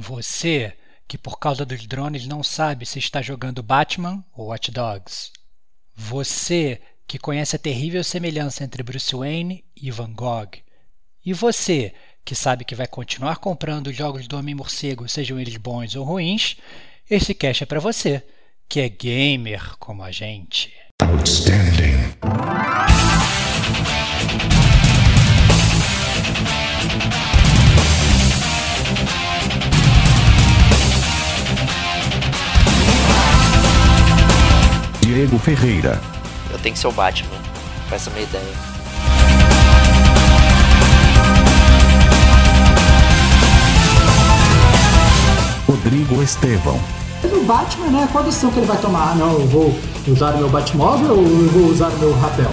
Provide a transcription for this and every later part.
Você que por causa dos drones não sabe se está jogando Batman ou Watch Dogs. Você que conhece a terrível semelhança entre Bruce Wayne e Van Gogh. E você que sabe que vai continuar comprando os jogos do Homem-Morcego, sejam eles bons ou ruins, esse cash é para você, que é gamer como a gente. Outstanding. Diego Ferreira. Eu tenho que ser o Batman. Essa é a minha ideia. Rodrigo Estevão. O Batman, né? Qual decisão que ele vai tomar? Não, eu vou usar o meu Batmóvel ou eu vou usar o meu rapel?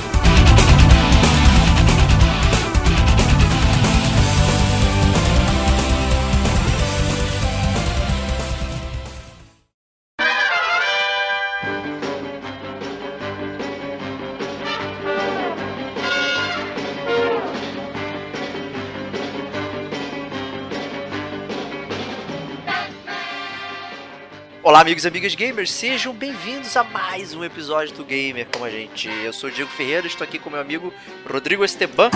Olá, amigos e amigas gamers, sejam bem-vindos a mais um episódio do Gamer como a gente. Eu sou o Diego Ferreira, estou aqui com meu amigo Rodrigo Esteban.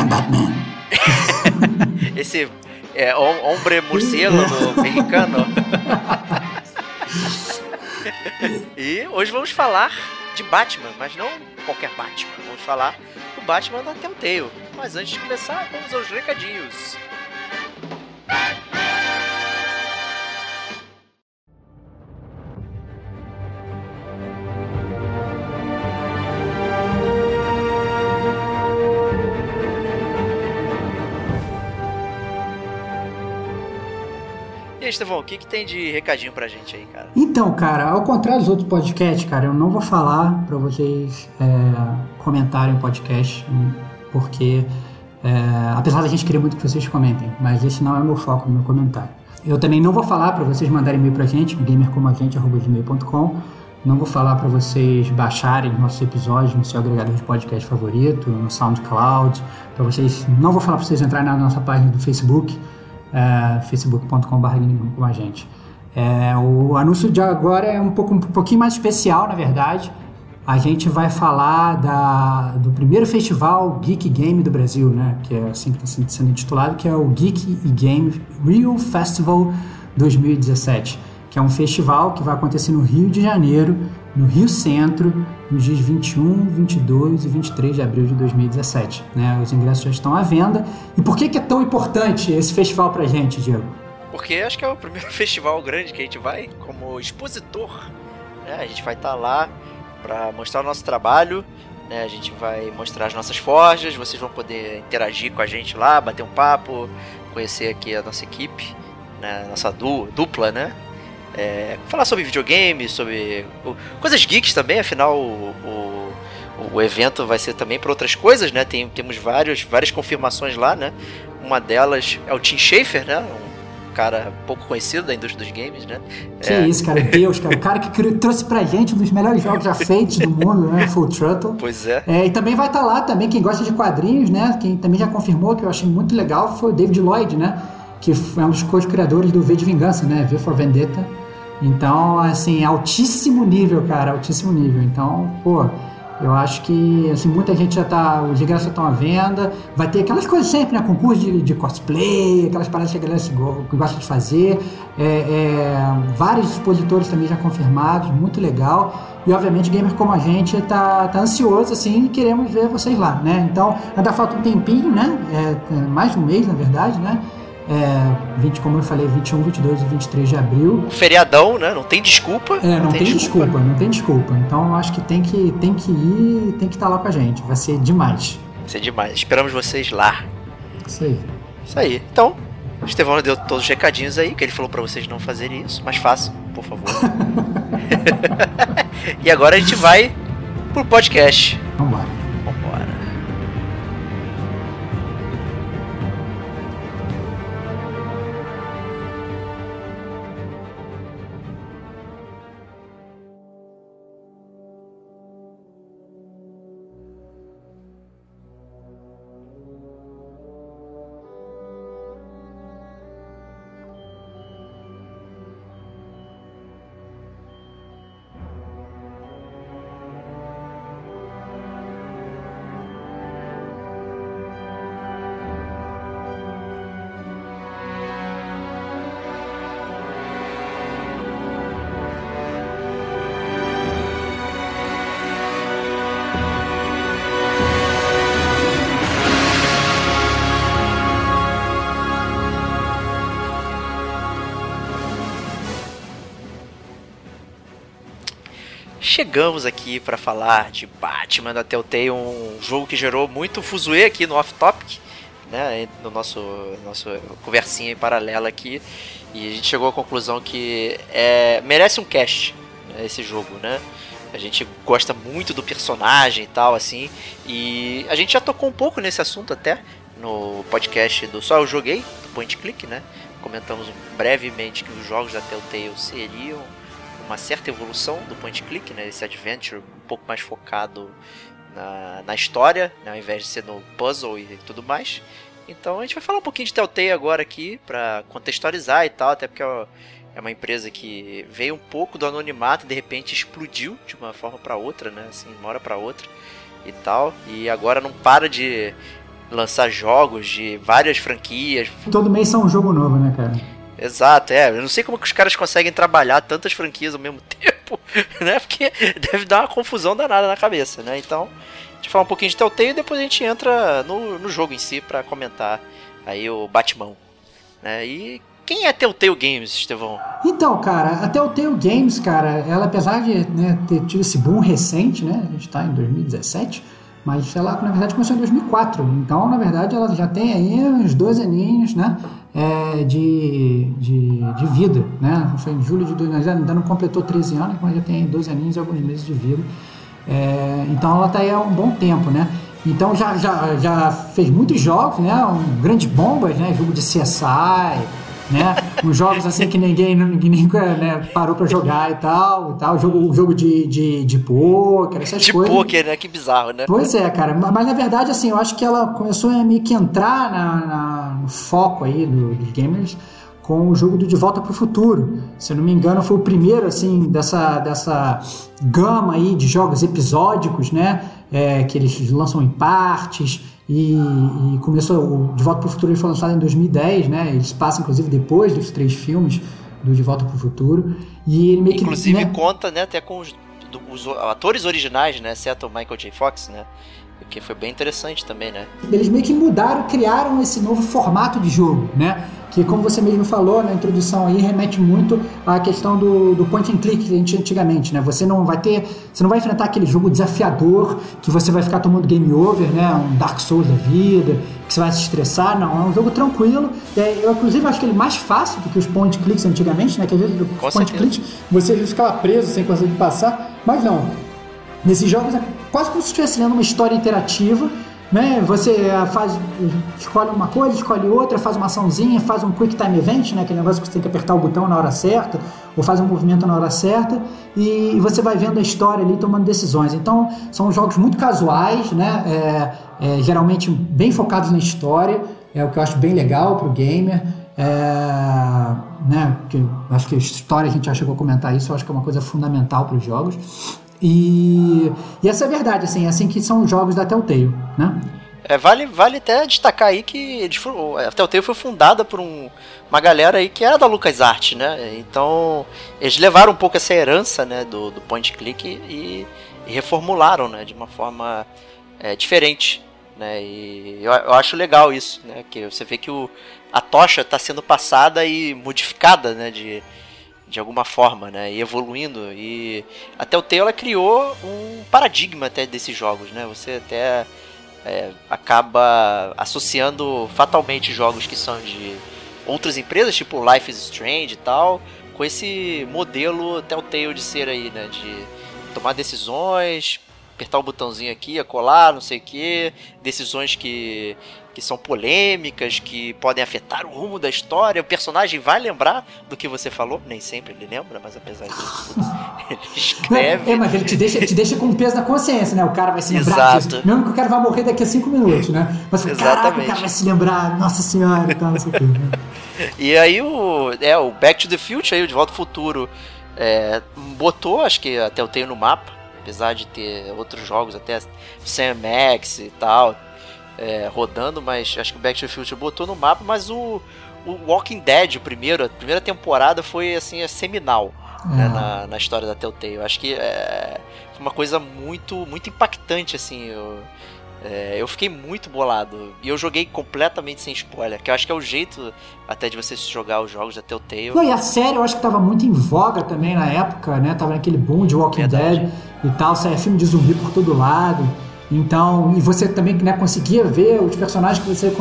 Esse é hombre morcego mexicano. e hoje vamos falar de Batman, mas não qualquer Batman. Vamos falar do Batman da Telltale. Mas antes de começar, vamos aos recadinhos. E aí, Estevão, o que, que tem de recadinho pra gente aí, cara? Então, cara, ao contrário dos outros podcasts, cara, eu não vou falar pra vocês é, comentarem o podcast, porque é, apesar da gente querer muito que vocês comentem, mas esse não é o meu foco no meu comentário. Eu também não vou falar para vocês mandarem e-mail pra gente, gamercomagente.com. Não vou falar para vocês baixarem nossos episódios no seu agregador de podcast favorito, no SoundCloud. Para vocês, não vou falar para vocês entrarem na nossa página do Facebook, é, facebook.com.br com a gente. É, o anúncio de agora é um, pouco, um pouquinho mais especial, na verdade. A gente vai falar da, do primeiro festival Geek Game do Brasil, né? Que é assim que está sendo intitulado, que é o Geek e Game Real Festival 2017, que é um festival que vai acontecer no Rio de Janeiro, no Rio Centro, nos dias 21, 22 e 23 de abril de 2017. Né? Os ingressos já estão à venda. E por que, que é tão importante esse festival pra gente, Diego? Porque acho que é o primeiro festival grande que a gente vai como expositor. Né? A gente vai estar tá lá para mostrar o nosso trabalho. Né? A gente vai mostrar as nossas forjas. Vocês vão poder interagir com a gente lá, bater um papo, conhecer aqui a nossa equipe, né? nossa du dupla, né? É, falar sobre videogames, sobre o, coisas geeks também, afinal o, o, o evento vai ser também para outras coisas, né? Tem, temos vários, várias confirmações lá, né? Uma delas é o Tim Schafer, né? Um cara pouco conhecido da indústria dos games, né? Que é. isso, cara, Deus, cara. O cara que trouxe pra gente um dos melhores jogos já feitos do mundo, né? Full Throttle. Pois é. é. E também vai estar tá lá também quem gosta de quadrinhos, né? Quem também já confirmou, que eu achei muito legal, foi o David Lloyd, né? Que é um dos co-criadores do V de Vingança, né? V for Vendetta. Então, assim, altíssimo nível, cara, altíssimo nível. Então, pô, eu acho que assim, muita gente já tá. Os ingressos estão à venda. Vai ter aquelas coisas sempre, né? Concurso de, de cosplay, aquelas paradas que a galera gosta de fazer. É, é, vários expositores também já confirmados, muito legal. E obviamente gamer como a gente tá, tá ansioso assim e queremos ver vocês lá, né? Então ainda falta um tempinho, né? É, é mais de um mês, na verdade, né? É, 20, como eu falei, 21, 22 e 23 de abril. Feriadão, né? Não tem desculpa. É, não, não tem, tem desculpa. desculpa. não tem desculpa. Então eu acho que tem que, tem que ir tem que estar tá lá com a gente. Vai ser demais. Vai ser demais. Esperamos vocês lá. Isso aí. Isso aí. Então, o Estevão deu todos os recadinhos aí, que ele falou para vocês não fazerem isso, mas façam, por favor. e agora a gente vai pro podcast. Vambora. Chegamos aqui para falar de Batman da Telltale, um jogo que gerou muito fuzuê aqui no Off Topic, né, no nosso, nosso conversinha em paralela aqui, e a gente chegou à conclusão que é, merece um cast né, esse jogo, né? A gente gosta muito do personagem e tal, assim, e a gente já tocou um pouco nesse assunto até no podcast do Só Eu Joguei, do Point Click, né? Comentamos brevemente que os jogos da Telltale seriam uma certa evolução do point click, né? Esse adventure um pouco mais focado na, na história, né? ao invés de ser no puzzle e tudo mais. Então a gente vai falar um pouquinho de Telltale agora aqui para contextualizar e tal, até porque é uma empresa que veio um pouco do anonimato e de repente explodiu de uma forma para outra, né? Assim, uma hora para outra e tal. E agora não para de lançar jogos de várias franquias. Todo mês são um jogo novo, né, cara? Exato, é. Eu não sei como que os caras conseguem trabalhar tantas franquias ao mesmo tempo, né? Porque deve dar uma confusão danada na cabeça, né? Então, a gente fala um pouquinho de Telltale e depois a gente entra no, no jogo em si para comentar aí o Batman, né? E quem é Telltale Games, Estevão? Então, cara, a Telltale Games, cara, ela apesar de né, ter tido esse boom recente, né? A gente tá em 2017 mas ela, na verdade, começou em 2004. Então, na verdade, ela já tem aí uns dois aninhos, né? É, de, de, de, vida, né? Foi em julho de 2000, ainda não completou 13 anos, mas já tem dois aninhos e alguns meses de vida. É, então, ela está aí há um bom tempo, né? Então, já, já, já fez muitos jogos, né? Um, grandes bombas, né? Jogo de CSI, né? Uns jogos assim que ninguém, ninguém né, parou para jogar e tal, e tal. Jogo, jogo de, de, de pôquer, essas de coisas. De pôquer, né? Que bizarro, né? Pois é, cara. Mas na verdade, assim, eu acho que ela começou a meio que entrar na, na no foco aí do, dos gamers com o jogo do De Volta para o Futuro. Se eu não me engano, foi o primeiro, assim, dessa, dessa gama aí de jogos episódicos, né? É, que eles lançam em partes e, e, começou o De Volta para o Futuro ele foi lançado em 2010, né? Eles passam inclusive depois dos três filmes do De Volta para o Futuro e ele meio inclusive que, né? conta, né, até com os, os, atores originais, né, exceto o Michael J. Fox, né? O que foi bem interessante também, né? Eles meio que mudaram, criaram esse novo formato de jogo, né? Que, como você mesmo falou na introdução aí, remete muito à questão do, do point and click que a gente antigamente, né? Você não vai ter, você não vai enfrentar aquele jogo desafiador que você vai ficar tomando game over, né? Um Dark Souls da vida, que você vai se estressar, não. É um jogo tranquilo. É, eu, inclusive, acho que ele é mais fácil do que os point clicks antigamente, né? Que às vezes os point clicks você ficava preso sem conseguir passar, mas não. Nesses jogos é quase como se estivesse lendo uma história interativa. Né? Você eh, faz, escolhe uma coisa, escolhe outra, faz uma açãozinha, faz um quick time event, né? aquele negócio que você tem que apertar o botão na hora certa, ou faz um movimento na hora certa, e você vai vendo a história ali tomando decisões. Então, são jogos muito casuais, né? É, é, geralmente bem focados na história, é o que eu acho bem legal para o gamer. É, né, que, acho que a história a gente já chegou a comentar isso, eu acho que é uma coisa fundamental para os jogos. E, e essa é a verdade, assim, é assim que são os jogos da Telltale, né? É, vale, vale até destacar aí que eles foram, a Telltale foi fundada por um, uma galera aí que era da LucasArts, né? Então, eles levaram um pouco essa herança, né, do, do point click e, e reformularam, né, de uma forma é, diferente, né? E eu, eu, acho legal isso, né? Que você vê que o, a tocha está sendo passada e modificada, né, de, de alguma forma, né? E evoluindo. E até o Telltale criou um paradigma até desses jogos, né? Você até é, acaba associando fatalmente jogos que são de outras empresas, tipo Life is Strange e tal, com esse modelo Telltale de ser aí, né? De tomar decisões, apertar o botãozinho aqui, colar, não sei o que, decisões que que são polêmicas, que podem afetar o rumo da história. O personagem vai lembrar do que você falou, nem sempre ele lembra, mas apesar disso, ele escreve. É, mas ele te deixa, te deixa com peso na consciência, né? O cara vai se lembrar Exato. disso. Mesmo que o cara vai morrer daqui a cinco minutos, né? Mas Exatamente. o cara vai se lembrar, nossa senhora e tal, não sei o que. Né? E aí o, é, o Back to the Future, aí, o De Volta ao Futuro, é, botou, acho que até eu tenho no mapa, apesar de ter outros jogos, até Sam Max e tal, é, rodando, mas acho que o Back to the Future botou no mapa, mas o, o Walking Dead, o primeiro, a primeira temporada foi assim, é seminal né, na, na história da Telltale. Acho que é uma coisa muito, muito impactante, assim. Eu, É, eu fiquei muito bolado. E eu joguei completamente sem spoiler, que eu acho que é o jeito até de você jogar os jogos da Telltale. Não, e a série eu acho que tava muito em voga também na época, né? Tava naquele boom de Walking Verdade. Dead e tal, saia filme de zumbi por todo lado. Então, e você também né, conseguia ver os personagens que você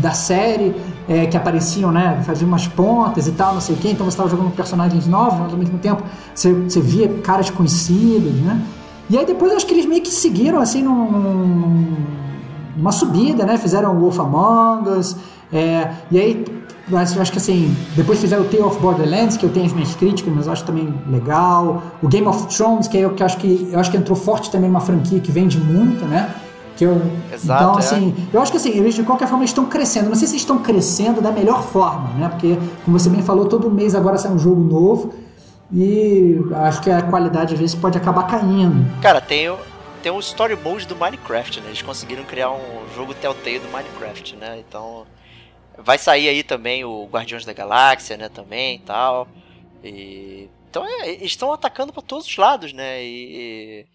da série é, que apareciam, né? Faziam umas pontas e tal, não sei o quê. Então você estava jogando personagens novos, mas ao mesmo tempo você, você via caras conhecidos, né? E aí depois acho que eles meio que seguiram assim num, numa subida, né? Fizeram Wolf Among Us. É, e aí mas eu acho que assim, depois fizeram o Tale of Borderlands, que eu tenho as minhas críticas, mas eu acho também legal. O Game of Thrones, que, é, que eu acho que eu acho que entrou forte também numa franquia que vende muito, né? Que eu, Exato, então, é. assim, eu acho que assim, eles de qualquer forma estão crescendo. Não sei se estão crescendo da melhor forma, né? Porque, como você bem falou, todo mês agora sai um jogo novo. E acho que a qualidade às vezes pode acabar caindo. Cara, tem o, tem o Story Mode do Minecraft, né? Eles conseguiram criar um jogo Telltale do Minecraft, né? Então. Vai sair aí também o Guardiões da Galáxia, né? Também e tal. E. Então é, estão atacando para todos os lados, né? E, e,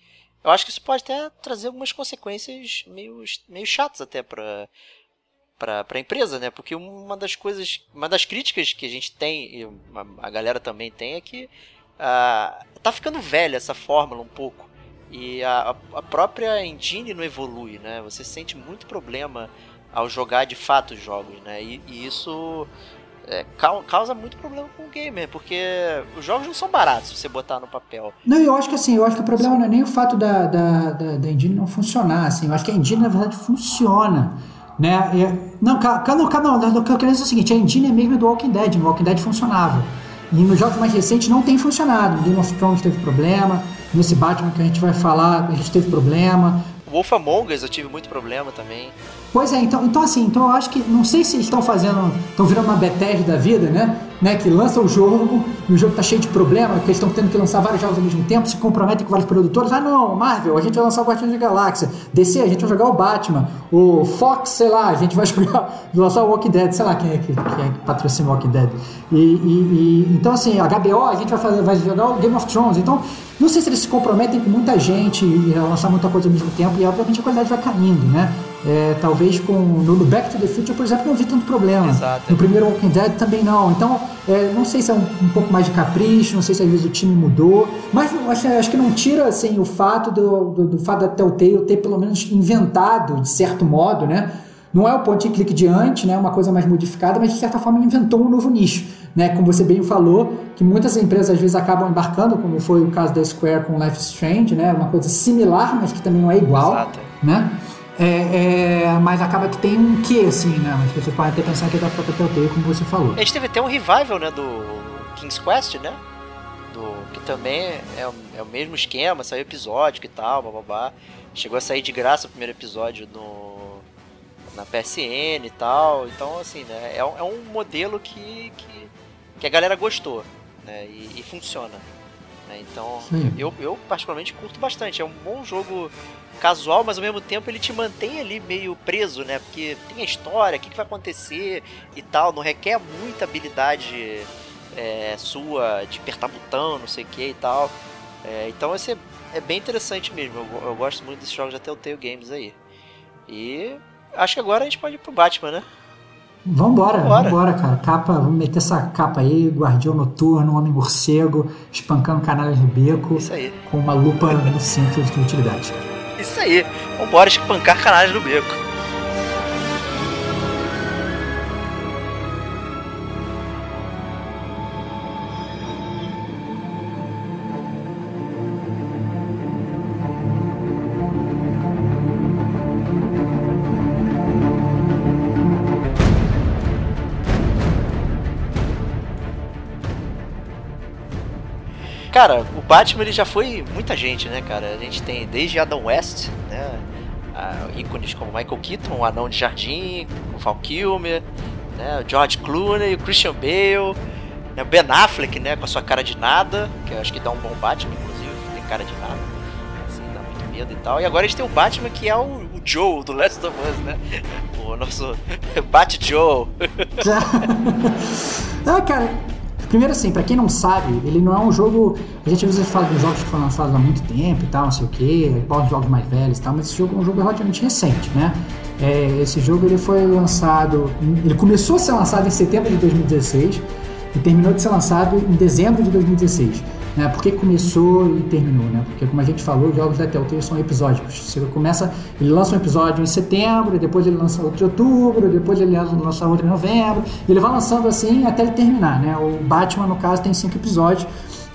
eu acho que isso pode até trazer algumas consequências meio, meio chatas até para para a empresa, né? Porque uma das coisas, uma das críticas que a gente tem, e a, galera também tem, é que uh, tá ficando velha essa fórmula um pouco. E a, a própria engine não evolui, né? Você sente muito problema ao jogar de fato os jogos, né? E, e isso é, causa muito problema com o gamer, porque os jogos não são baratos se você botar no papel. Não, eu acho que assim, eu acho que o problema não é nem o fato da, da, da, da engine não funcionar, assim, eu acho que a engine na verdade funciona. Né? não, não, não, o que eu quero dizer é o seguinte, a engine é mesmo do Walking Dead, no Walking Dead funcionava. E nos jogos mais recentes não tem funcionado. Game of Thrones teve problema, nesse Batman que a gente vai falar, a gente teve problema. Wolf Among Us eu tive muito problema também. Pois é, então, então assim, então eu acho que, não sei se eles estão fazendo, estão virando uma Bethesda da vida, né? né? Que lança o jogo, e o jogo tá cheio de problema, que eles estão tendo que lançar vários jogos ao mesmo tempo, se comprometem com vários produtores. Ah, não, Marvel, a gente vai lançar o Guardiões da Galáxia. DC, a gente vai jogar o Batman. O Fox, sei lá, a gente vai jogar, lançar o Walking Dead, sei lá quem é que, quem é que patrocina o Walking Dead. E, e, e, então, assim, a HBO, a gente vai, fazer, vai jogar o Game of Thrones. Então, não sei se eles se comprometem com muita gente e lançar muita coisa ao mesmo tempo, e obviamente a qualidade vai caindo, né? É, talvez com no Back to the Future, por exemplo, não vi tanto problema. Exato. No primeiro Walking Dead também não. Então, é, não sei se é um, um, pouco mais de capricho, não sei se às vezes o time mudou, mas acho, acho que não tira assim, o fato do, do, do fato da Telltale ter pelo menos inventado, de certo modo, né? Não é o ponto e clique de antes, né? Uma coisa mais modificada, mas de certa forma inventou um novo nicho, né? Como você bem falou, que muitas empresas às vezes acabam embarcando, como foi o caso da Square com Life Strange, né? Uma coisa similar, mas que também não é igual, Exato. né? É, é, mas acaba que tem um quê, assim, né? As pessoas podem até pensar que é da própria Telltale, como você falou. A gente teve até um revival, né, do King's Quest, né? Do, que também é, é o mesmo esquema, saiu episódio e tal, babá. Chegou a sair de graça o primeiro episódio no, na PSN e tal. Então, assim, né? É, um, é um modelo que, que, que, a galera gostou, né? E, e funciona. Né? Então, eu, eu particularmente curto bastante. É um bom jogo casual, mas ao mesmo tempo ele te mantém ali meio preso, né? Porque tem a história, o que, que vai acontecer e tal. Não requer muita habilidade é, sua de apertar botão, não sei o que e tal. É, então esse é, é, bem interessante mesmo. Eu, eu, gosto muito desses jogos da Telltale Games aí. E acho que agora a gente pode ir pro Batman, né? Vambora, vambora, vambora, cara. Capa, vamos meter essa capa aí, Guardião Noturno, Homem Morcego, espancando canalhas no beco. Isso aí. Com uma lupa no cinto de utilidade. Isso aí. Vambora espancar canalhas no beco. Cara, o Batman ele já foi muita gente, né, cara? A gente tem desde Adam West, né? ícones como Michael Keaton, o Anão de Jardim, o Val Kilmer, né? o George Clooney, o Christian Bale, né? Ben Affleck, né? Com a sua cara de nada, que eu acho que dá um bom Batman, inclusive, tem cara de nada. Assim, dá muito medo e tal. E agora a gente tem o Batman que é o, o Joe do Last of Us, né? O nosso Bat Joe. ah, cara, Primeiro assim, pra quem não sabe, ele não é um jogo. A gente às vezes fala de jogos que foram lançados há muito tempo e tal, não sei o quê, os jogos mais velhos e tal, mas esse jogo é um jogo relativamente recente, né? É, esse jogo ele foi lançado. Ele começou a ser lançado em setembro de 2016 e terminou de ser lançado em dezembro de 2016. Né? Por que começou e terminou? Né? Porque, como a gente falou, os jogos da Telltale são episódicos. Você começa, ele lança um episódio em setembro, depois ele lança outro em outubro, depois ele lança outro em novembro. Ele vai lançando assim até ele terminar. Né? O Batman, no caso, tem cinco episódios.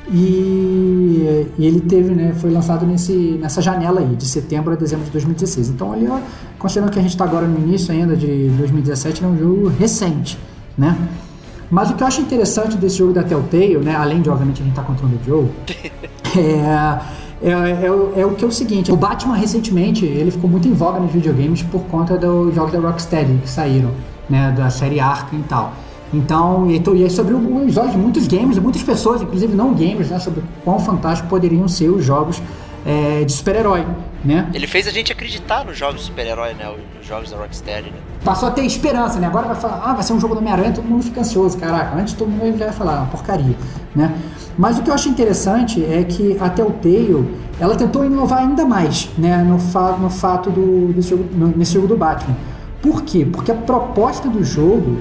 E, e, ele teve, né, foi lançado nesse, nessa janela aí, de setembro a dezembro de 2016. Então, ali, ó, considerando que a gente está agora no início ainda de 2017, é um jogo recente, né? Mas o que eu acho interessante desse jogo da Telltale, né, além de obviamente a gente estar tá contando o jogo, é, é, é, é, o que é o seguinte: o Batman recentemente ele ficou muito em voga nos videogames por conta dos jogos da Rocksteady que saíram, né, da série Arkham e tal. Então, e, e é sobre os olhos de muitos gamers, muitas pessoas, inclusive não gamers, né, sobre quão fantástico poderiam ser os jogos é, de super-herói, né? Ele fez a gente acreditar nos jogos de super-herói, né? Os jogos da Rocksteady, né? Passou a ter esperança, né? Agora vai falar, ah, vai ser um jogo do Homem-Aranha, todo mundo fica ansioso, caraca. Antes todo mundo já vai falar, uma porcaria, né? Mas o que eu acho interessante é que a Telltale, ela tentou inovar ainda mais, né? No, fa no fato do, desse jogo, nesse jogo do Batman. Por quê? Porque a proposta do jogo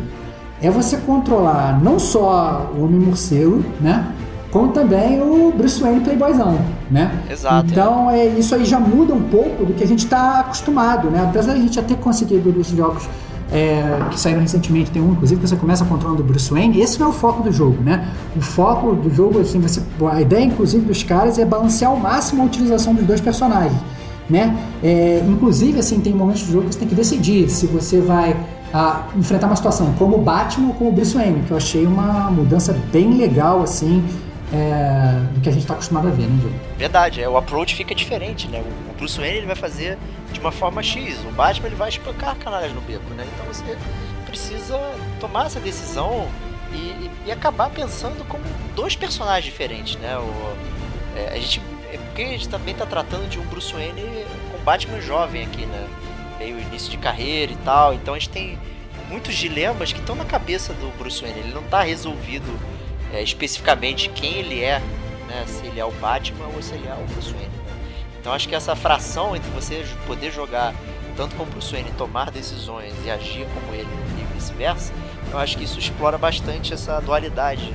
é você controlar não só o Homem-Morcego, né? Como também o Bruce Wayne playboyzão, né? Exato. Então é, isso aí já muda um pouco do que a gente está acostumado, né? Apesar de a gente já ter conseguido esses jogos é, que saíram recentemente, tem um inclusive que você começa controlando o Bruce Wayne, esse não é o foco do jogo, né? O foco do jogo, assim, você, a ideia inclusive dos caras é balancear ao máximo a utilização dos dois personagens, né? É, inclusive, assim, tem momentos do jogo que você tem que decidir se você vai a, enfrentar uma situação como o Batman ou como o Bruce Wayne, que eu achei uma mudança bem legal, assim, é, do que a gente está acostumado a ver, né, Diego? Verdade, é, o approach fica diferente, né? O Bruce Wayne ele vai fazer de uma forma X, o Batman ele vai espancar canalhas no beco, né? Então você precisa tomar essa decisão e, e, acabar pensando como dois personagens diferentes, né? O, é, a gente, é porque a gente também está tratando de um Bruce Wayne com Batman jovem aqui, né? Meio início de carreira e tal, então a gente tem muitos dilemas que estão na cabeça do Bruce Wayne, ele não está resolvido é, especificamente quem ele é, né? Se ele é o Batman ou se ele é o Bruce Wayne. Então acho que essa fração entre você poder jogar tanto como Bruce Wayne tomar decisões e agir como ele e vice-versa, eu acho que isso explora bastante essa dualidade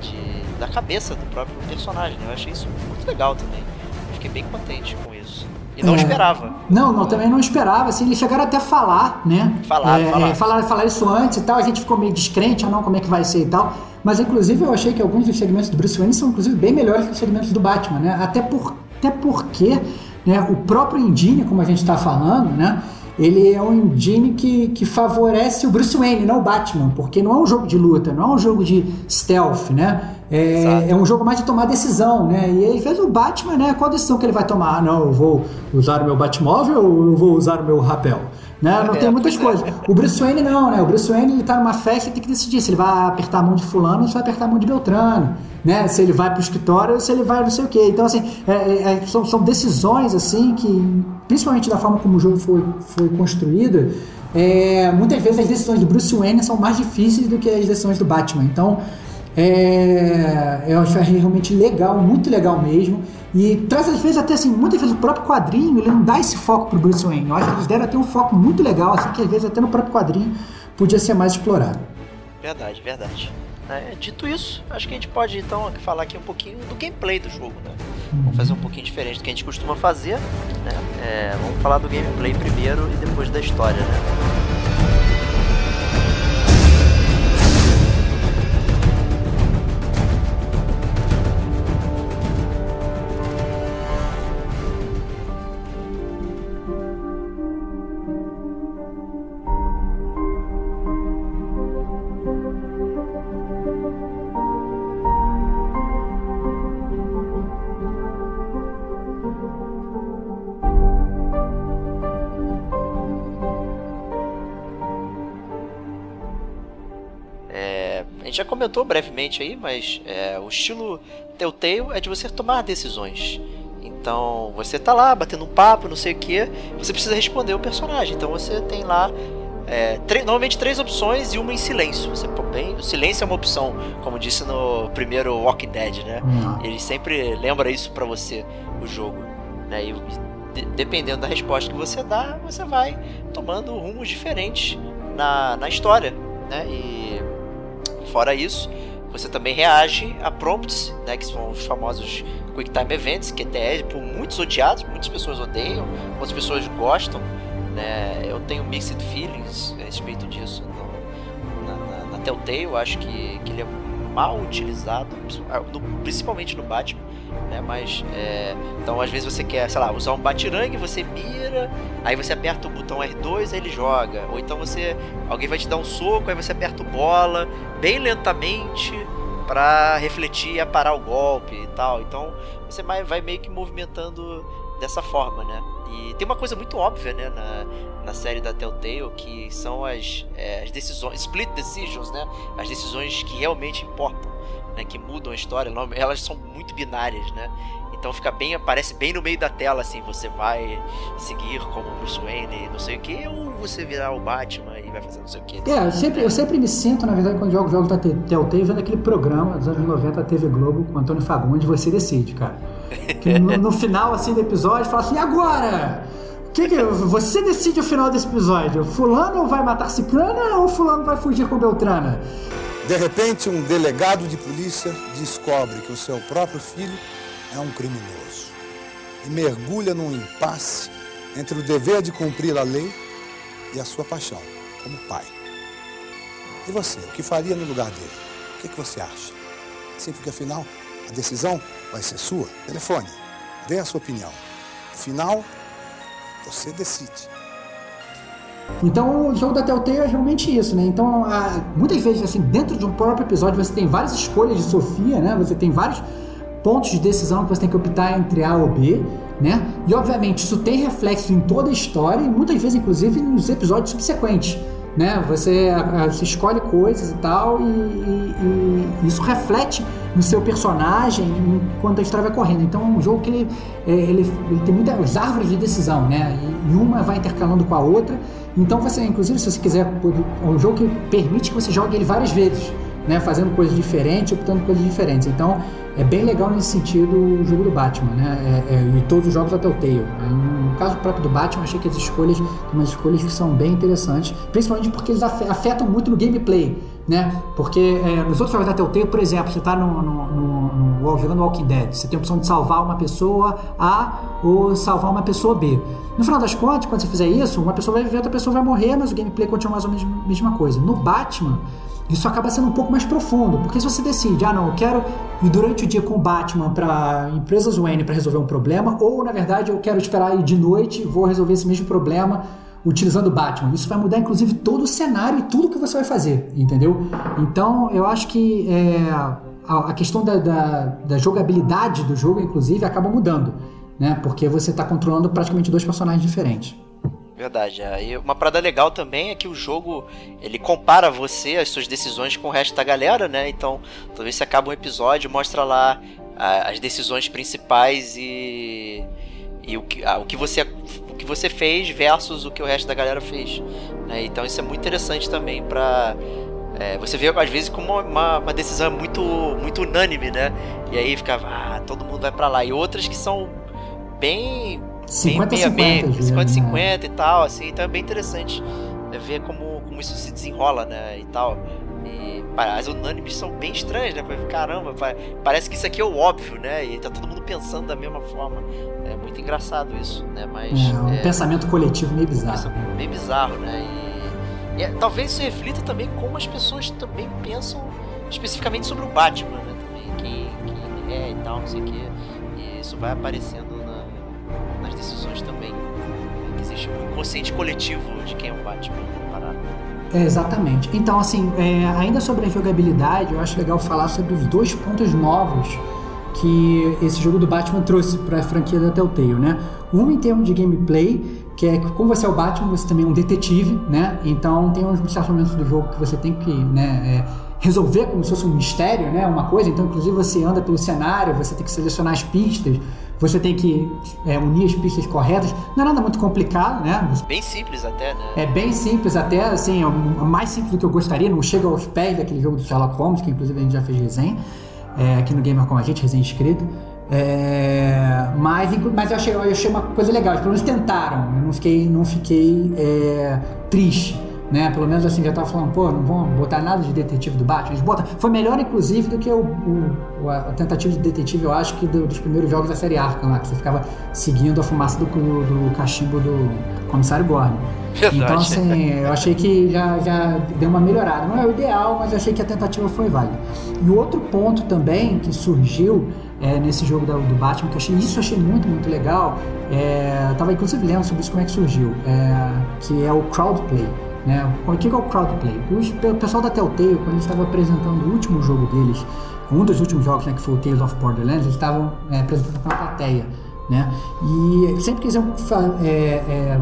de, da cabeça do próprio personagem. Né? Eu achei isso muito legal também. Eu fiquei bem contente com isso. E não é. esperava. Não, não, também não esperava. Assim, eles chegaram até a falar, né? Falar, é, falar. É, falar, falar isso antes e tal. A gente ficou meio descrente, ah, não, como é que vai ser e tal. Mas, inclusive, eu achei que alguns dos segmentos do Bruce Wayne são, inclusive, bem melhores que os segmentos do Batman, né? Até, por, até porque né, o próprio engine, como a gente está falando, né? Ele é um engine que, que favorece o Bruce Wayne, não o Batman, porque não é um jogo de luta, não é um jogo de stealth, né? É, é, um jogo mais de tomar decisão, né? E aí fez o Batman, né? Qual decisão que ele vai tomar? Ah, não, eu vou usar o meu Batmóvel ou eu vou usar o meu rapel? Né? Não é, tem muitas coisas. O Bruce Wayne não, né? O Bruce Wayne ele tá numa festa e tem que decidir se ele vai apertar a mão de fulano ou se vai apertar a mão de Beltrano, né? Se ele vai pro escritório ou se ele vai não sei o quê. Então, assim, é, é, é, são, são decisões, assim, que, principalmente da forma como o jogo foi, foi construído, é, muitas vezes as decisões do Bruce Wayne são mais difíceis do que as decisões do Batman. Então, é, eu acho realmente legal, muito legal mesmo. E traz às vezes até assim, muitas vezes o próprio quadrinho ele não dá esse foco pro Bruce Wayne. Eu acho que eles deram até um foco muito legal, assim, que às vezes até no próprio quadrinho podia ser mais explorado. Verdade, verdade. É, dito isso, acho que a gente pode então falar aqui um pouquinho do gameplay do jogo, né? Vamos fazer um pouquinho diferente do que a gente costuma fazer, né? É, vamos falar do gameplay primeiro e depois da história, né? Gente já comentou brevemente aí, mas é, o estilo Telltale é de você tomar decisões. Então, você tá lá batendo um papo, não sei o que, você precisa responder o personagem. Então, você tem lá é, normalmente três opções e uma em silêncio. Você bem, o silêncio é uma opção, como disse no primeiro Walking Dead, né? Uhum. Ele sempre lembra isso para você, o jogo. Né? E, de, dependendo da resposta que você dá, você vai tomando rumos diferentes na, na história, né? E fora isso, você também reage a prompts, né, que são os famosos Quick Time Events, QTEs, por muitos odiados, muitas pessoas odeiam, outras pessoas gostam. Né? Eu tenho mixed feelings a respeito disso no, na, na, na Telltale, eu acho que, que ele é mal utilizado, principalmente no Batman, né? Mas é, então às vezes você quer, sei lá, usar um batirangue, você mira, aí você aperta o botão R2, aí ele joga, ou então você alguém vai te dar um soco, aí você aperta o bola bem lentamente para refletir e parar o golpe e tal. Então você vai, meio que movimentando dessa forma, né? E tem uma coisa muito óbvia, né, na, na série da Telltale, que são as, é, as decisões, split decisions, né? As decisões que realmente importam, né? Que mudam a história, elas são muito binárias, né? Então fica bem, aparece bem no meio da tela, assim, você vai seguir como Bruce Wayne, não sei o que, ou você virar o Batman e vai fazer não sei o que. É, eu sempre, eu sempre me sinto, na verdade, quando jogo jogos da Telltale, vendo aquele programa dos anos 90 da TV Globo com Antônio Fagundes, você decide, cara. No, no, final, assim, do episódio, fala assim, e agora? Que que, você decide o final desse episódio. Fulano vai matar Ciclana ou fulano vai fugir com Beltrana? De repente, um delegado de polícia descobre que o seu próprio filho é um criminoso e mergulha num impasse entre o dever de cumprir a lei e a sua paixão como pai. E você, o que faria no lugar dele? O que, que você acha? Sim, porque afinal a decisão vai ser sua. Telefone, dê a sua opinião. Final, você decide. Então, o jogo da Telltale é realmente isso, né? Então, muitas vezes, assim, dentro de um próprio episódio, você tem várias escolhas de Sofia, né? Você tem vários pontos de decisão que você tem que optar entre A ou B, né? E obviamente isso tem reflexo em toda a história e muitas vezes, inclusive, nos episódios subsequentes. Né? Você, você escolhe coisas e tal, e, e, e, isso reflete no seu personagem enquanto a história vai correndo. Então é um jogo que ele, é, ele, ele tem muitas árvores de decisão, né? E, uma vai intercalando com a outra. Então você, inclusive, se você quiser, é um jogo que permite que você jogue ele várias vezes, né? Fazendo coisas diferentes, optando por coisas diferentes. Então é bem legal nesse sentido o jogo do Batman, né? É, é, e todos os jogos da Telltale. No caso próprio do Batman, achei que as escolhas, umas escolhas que são bem interessantes, principalmente porque eles afetam muito no gameplay, né? Porque é, nos outros jogos da Telltale, por exemplo, você está no, no, no, no, jogando Walking Dead, você tem a opção de salvar uma pessoa A ou salvar uma pessoa B. No final das contas, quando você fizer isso, uma pessoa vai viver, outra pessoa vai morrer, mas o gameplay continua mais ou menos a mesma coisa. No Batman, isso acaba sendo um pouco mais profundo, porque se você decide, ah não, eu quero ir durante o dia com o Batman para empresas Wayne para resolver um problema, ou na verdade eu quero esperar ir de noite e vou resolver esse mesmo problema utilizando o Batman. Isso vai mudar inclusive todo o cenário e tudo que você vai fazer, entendeu? Então eu acho que é, a, a, questão da, da, da, jogabilidade do jogo, inclusive, acaba mudando, né? Porque você está controlando praticamente dois personagens diferentes. Verdade. É. E uma parada legal também é que o jogo ele compara você, as suas decisões com o resto da galera, né? Então, toda vez que acaba um episódio, mostra lá a, as decisões principais e, e o, que, o, que você, o que você fez versus o que o resto da galera fez. Né? Então, isso é muito interessante também para é, você vê às vezes como uma, uma, decisão muito, muito unânime, né? E aí ficava, ah, todo mundo vai para lá. E outras que são bem 50 50, meia, 50 50 e tal, assim, então é bem interessante né, ver como, como isso se desenrola, né, e tal. E as unânimes são bem estranhas, né? Caramba, parece que isso aqui é o óbvio, né? E tá todo mundo pensando da mesma forma. É muito engraçado isso, né? Mas. É, um é, pensamento coletivo meio bizarro. Meio bizarro, né? E, e é, talvez isso reflita também como as pessoas também pensam especificamente sobre o Batman, né? Também, quem, quem ele é e tal, não sei o quê. E isso vai aparecendo nas decisões também. Existe um inconsciente coletivo de quem é o Batman parado. É, exatamente. Então, assim, é, ainda sobre a jogabilidade, eu acho legal falar sobre os dois pontos novos que esse jogo do Batman trouxe para a franquia da Telltale, né? Um em termos de gameplay, que é que como você é o Batman, você também é um detetive, né? Então tem uns certos momentos do jogo que você tem que, né, é, resolver como se fosse um mistério, né? Uma coisa. Então, inclusive, você anda pelo cenário, você tem que selecionar as pistas, você tem que é, unir as pistas corretas. Não é nada muito complicado, né? Bem simples até, né? É bem simples até, assim, é mais simples do que eu gostaria. Não chega aos pés daquele jogo do Sherlock Holmes, que inclusive a gente já fez resenha é, aqui no Gamer com a gente, resenha escrita. É, mas, mas eu achei, eu achei uma coisa legal, pelo menos tentaram. Eu não fiquei, não fiquei é, triste né? Pelo menos assim, já tava falando, pô, não vão botar nada de detetive do Batman. Eles botam, foi melhor, inclusive, do que o, o a tentativa de detetive, eu acho que do, dos primeiros jogos da série Arkham lá, que você ficava seguindo a fumaça do, do cachimbo do comissário Gordon. Verdade. Então, assim, eu achei que já, já deu uma melhorada. Não é o ideal, mas eu achei que a tentativa foi válida. E o outro ponto também que surgiu é, nesse jogo do Batman, que eu achei, isso eu achei muito, muito legal. É, eu tava inclusive lendo sobre isso, como é que surgiu, é, que é o crowdplay. Né? O que é o crowdplay? O pessoal da Telltale, quando eles estavam apresentando o último jogo deles, um dos últimos jogos, né, que foi o Tales of Borderlands, eles estavam é, apresentando para uma plateia. Né? E sempre quiseram é, é,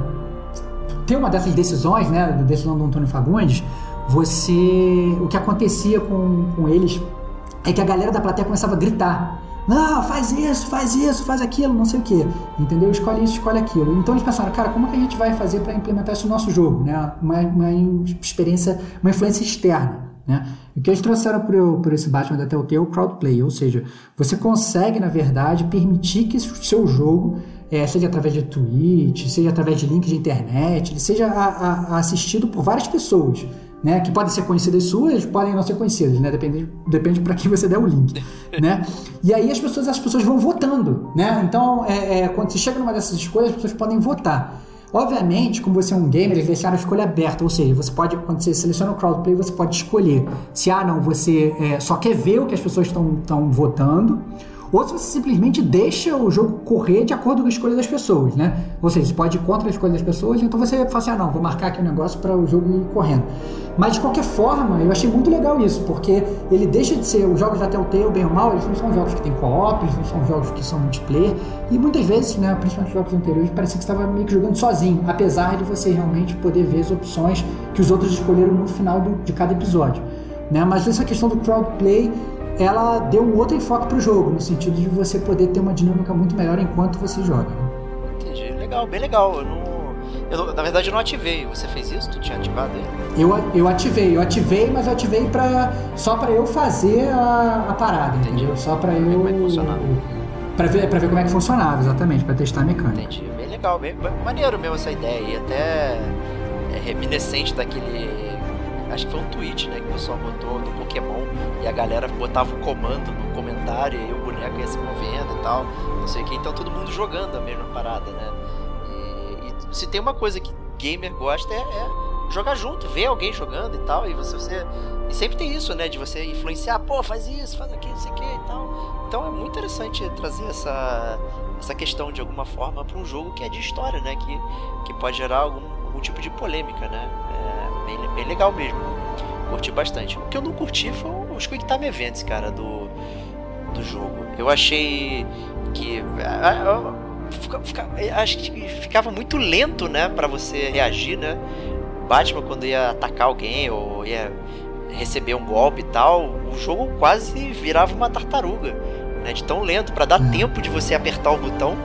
ter uma dessas decisões, né, da decisão do Antônio Fagundes, você, o que acontecia com, com eles é que a galera da plateia começava a gritar não, faz isso, faz isso, faz aquilo, não sei o que. Entendeu? Escolhe isso, escolhe aquilo. Então eles pensaram, cara, como que a gente vai fazer para implementar isso no nosso jogo? Né? Uma, uma experiência, uma influência externa. Né? O que eles trouxeram por, esse Batman da Telltale é o crowdplay, ou seja, você consegue, na verdade, permitir que o seu jogo, é, seja através de Twitch, seja através de links de internet, seja a, a, assistido por várias pessoas né? Que podem ser conhecidas suas, podem não ser conhecidas, né? Depende, depende para quem você der o link, né? E aí as pessoas, as pessoas vão votando, né? Então, é, é, quando você chega numa dessas escolhas, as pessoas podem votar. Obviamente, como você é um gamer, eles deixaram a escolha aberta, ou seja, você pode, quando você seleciona o crowdplay, você pode escolher se, ah, não, você é, só quer ver o que as pessoas estão votando, ou se você simplesmente deixa o jogo correr de acordo com a escolha das pessoas, né? Ou seja, você pode ir contra a escolha das pessoas, então você fala assim, ah, não, vou marcar aqui um negócio para o jogo ir correndo. Mas de qualquer forma, eu achei muito legal isso, porque ele deixa de ser os jogos da Telltale, bem ou mal, eles não são jogos que tem co-op, eles não são jogos que são multiplayer, e muitas vezes, né, principalmente jogos anteriores, parecia que você estava meio que jogando sozinho, apesar de você realmente poder ver as opções que os outros escolheram no final do, de cada episódio. Né? Mas essa questão do crowdplay ela deu um outro enfoque para o jogo, no sentido de você poder ter uma dinâmica muito melhor enquanto você joga. Né? Entendi, legal, bem legal. Eu não. Eu, na verdade, eu não ativei. Você fez isso? Tu tinha ativado ele? Eu, eu ativei, eu ativei, mas eu ativei pra, só para eu fazer a, a parada, Entendi. entendeu? Só para eu. Como é que funcionava? Pra ver, pra ver como é que funcionava, exatamente, para testar a mecânica. Entendi, bem legal, bem, bem maneiro mesmo essa ideia. E até é reminiscente daquele acho que foi um tweet, né, que o pessoal botou do Pokémon e a galera botava o comando no comentário e o boneco ia se movendo e tal, não sei o que, então todo mundo jogando a mesma parada, né? E, e se tem uma coisa que gamer gosta é, é, jogar junto, ver alguém jogando e tal, e você, você. E sempre tem isso, né, de você influenciar, pô, faz isso, faz aquilo, não sei o que e tal. Então é muito interessante trazer essa, essa questão de alguma forma para um jogo que é de história, né? Que, que pode gerar algum, algum tipo de polêmica, né? bem, bem legal mesmo. Curti bastante. O que eu não curti foi os Quick Time Events, cara, do, do jogo. Eu achei que. Fica, fica, acho que ficava muito lento, né, para você reagir, né? Batman quando ia atacar alguém ou ia receber um golpe e tal, o jogo quase virava uma tartaruga, né? De tão lento para dar é. tempo de você apertar o botão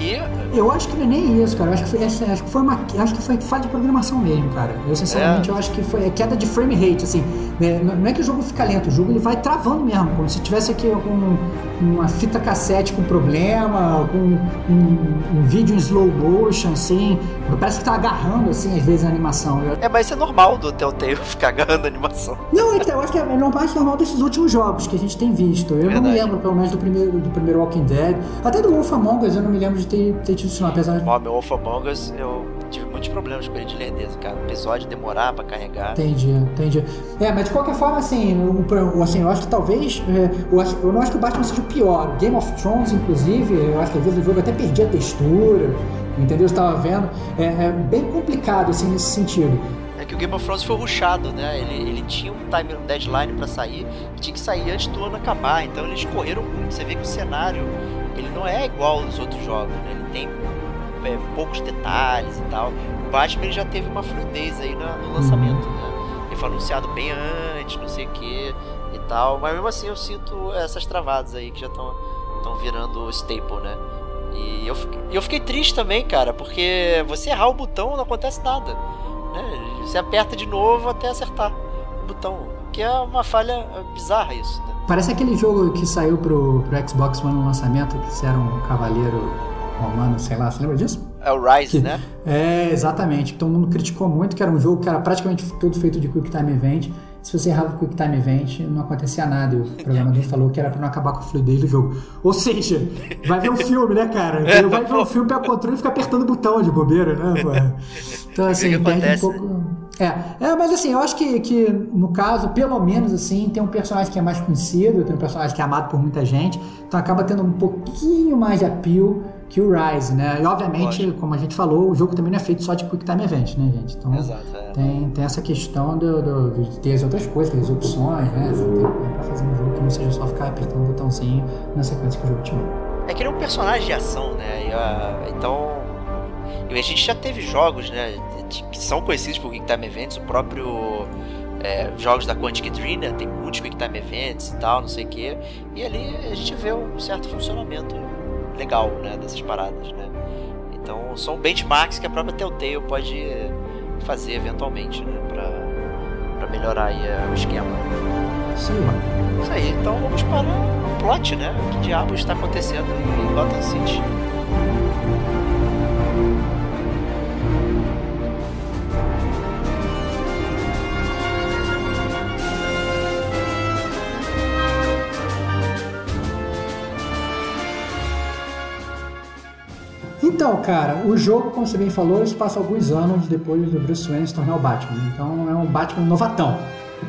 e... Eu acho que não é nem isso, cara. Eu acho que foi, acho que foi uma, acho que foi falha de programação mesmo, cara. Eu sinceramente é. eu acho que foi é queda de frame rate, assim. Né? Não é que o jogo fica lento, o jogo ele vai travando mesmo, como se tivesse aqui um, uma fita cassete com problema, com um, um, vídeo em slow motion, assim. Parece que tá agarrando, assim, às vezes a animação. É, mas isso é normal do Telltale ficar agarrando a animação. Não, então, eu acho que é mais normal desses últimos jogos que a gente tem visto. Eu Verdade. não me lembro, pelo menos, do primeiro, do primeiro Walking Dead. Até do Wolf Among Us eu não me lembro de ter, ter tido isso, não, apesar de. Ó, meu Wolf Among Us, eu tive muitos problemas com ele de lerdeza, cara. O episódio demorar pra carregar. Entendi, entendi. É, mas de qualquer forma, assim, o, assim eu acho que talvez. É, eu, acho, eu não acho que o Batman seja o pior. Game of Thrones, inclusive, eu acho que às vezes o jogo até perdia a textura, entendeu? Você tava vendo. É, é bem complicado, assim, nesse sentido que o Game of Thrones foi ruxado, né? Ele, ele tinha um time um deadline para sair tinha que sair antes do ano acabar. Então eles correram muito. Você vê que o cenário ele não é igual aos outros jogos, né? Ele tem é, poucos detalhes e tal. O Batman ele já teve uma fluidez aí no, no lançamento, né? foi anunciado bem antes, não sei o que e tal. Mas mesmo assim eu sinto essas travadas aí que já estão estão virando staple, né? E eu, eu fiquei triste também, cara, porque você errar o botão não acontece nada. Né? Você aperta de novo até acertar o botão. Que é uma falha bizarra isso, né? Parece aquele jogo que saiu pro, pro Xbox One no lançamento, que era um cavaleiro romano, sei lá, você lembra disso? É o Rise, Que- né? É, exatamente. Todo mundo criticou muito que era um jogo que era praticamente todo feito de Quick Time Event. Se você errava o Quick Time Event, não acontecia nada. E o programador falou que era pra não acabar com a fluidez do jogo. Ou seja, vai ver um filme, né, cara? Vai ver um filme, pega o controle e fica apertando o botão de bobeira, né, pô? Então, assim, que perde um pouco... É, é, mas assim, eu acho que, que no caso, pelo menos assim, tem um personagem que é mais conhecido, tem um personagem que é amado por muita gente, então acaba tendo um pouquinho mais de appeal que o Rise, né? E obviamente, Lógico. como a gente falou, o jogo também não é feito só de Quick Time Event, né, gente? Então Exato, é. tem, tem essa questão do, do- de ter as outras coisas, ter as opções, né? Tem pra fazer um jogo que não seja só ficar apertando o botãozinho na sequência que o jogo te manda. É que ele é um personagem de ação, né? E, ah, então. E a gente já teve jogos, né? de- Que são conhecidos por Quick Time Events, o próprio. é, jogos da Quantic Dream, né? Tem muitos Quick Time Events e tal, não sei o quê. E ali a gente vê um certo funcionamento legal, né? Dessas paradas, né? Então são benchmarks que a própria Telltale pode fazer eventualmente, né? Pra melhorar aí eh, o esquema. Sim. Isso aí, então vamos para o plot, né? O que diabos está acontecendo em Gotham City? Então, cara, o jogo, como você bem falou, se passa alguns anos depois do Bruce Wayne se tornar o Batman. Então é um Batman novatão,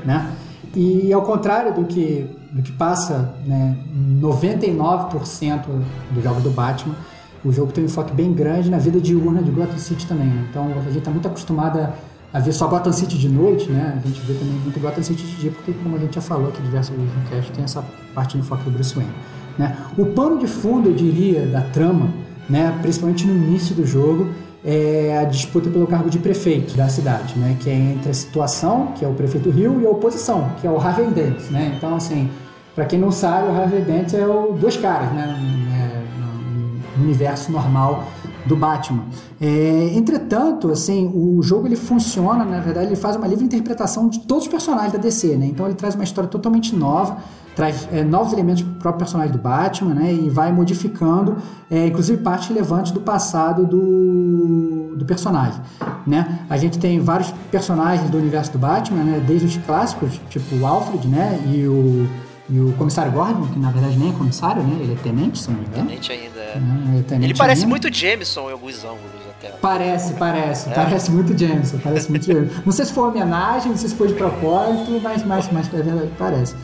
né? E ao contrário do que, do que passa, né, 99% do jogo do Batman, o jogo tem um enfoque bem grande na vida diurna de Gotham City também. né? Então a gente está muito acostumada a ver só Gotham City de noite, né? A gente vê também muito Gotham City de dia, porque como a gente já falou aqui diversas vezes no cast, tem essa parte de enfoque do Bruce Wayne. Né? O pano de fundo, eu diria, da trama, né, principalmente no início do jogo, é a disputa pelo cargo de prefeito da cidade, né, que é entre a situação, que é o prefeito Rio, e a oposição, que é o Harvey Dent. Né? Então, assim, para quem não sabe, o Harvey Dent é o dois caras, né, universo normal do Batman. É, entretanto, assim, o jogo ele funciona, na verdade, ele faz uma livre interpretação de todos os personagens da DC, né? Então ele traz uma história totalmente nova, traz é, novos elementos para o próprio personagem do Batman, né? E vai modificando, é, inclusive parte relevante do passado do, do personagem, né? A gente tem vários personagens do universo do Batman, né? Desde os clássicos, tipo o Alfred, né? E o e o comissário Gordon, que na verdade nem é comissário, né? Ele é tenente, se não me engano. Tenente ainda. Ele, parece muito Jameson em alguns ângulos até. Parece, parece. É. Parece muito Jameson. Parece muito Jameson. Não sei se foi homenagem, não sei se foi de propósito, mas, mas, mas é verdade, parece.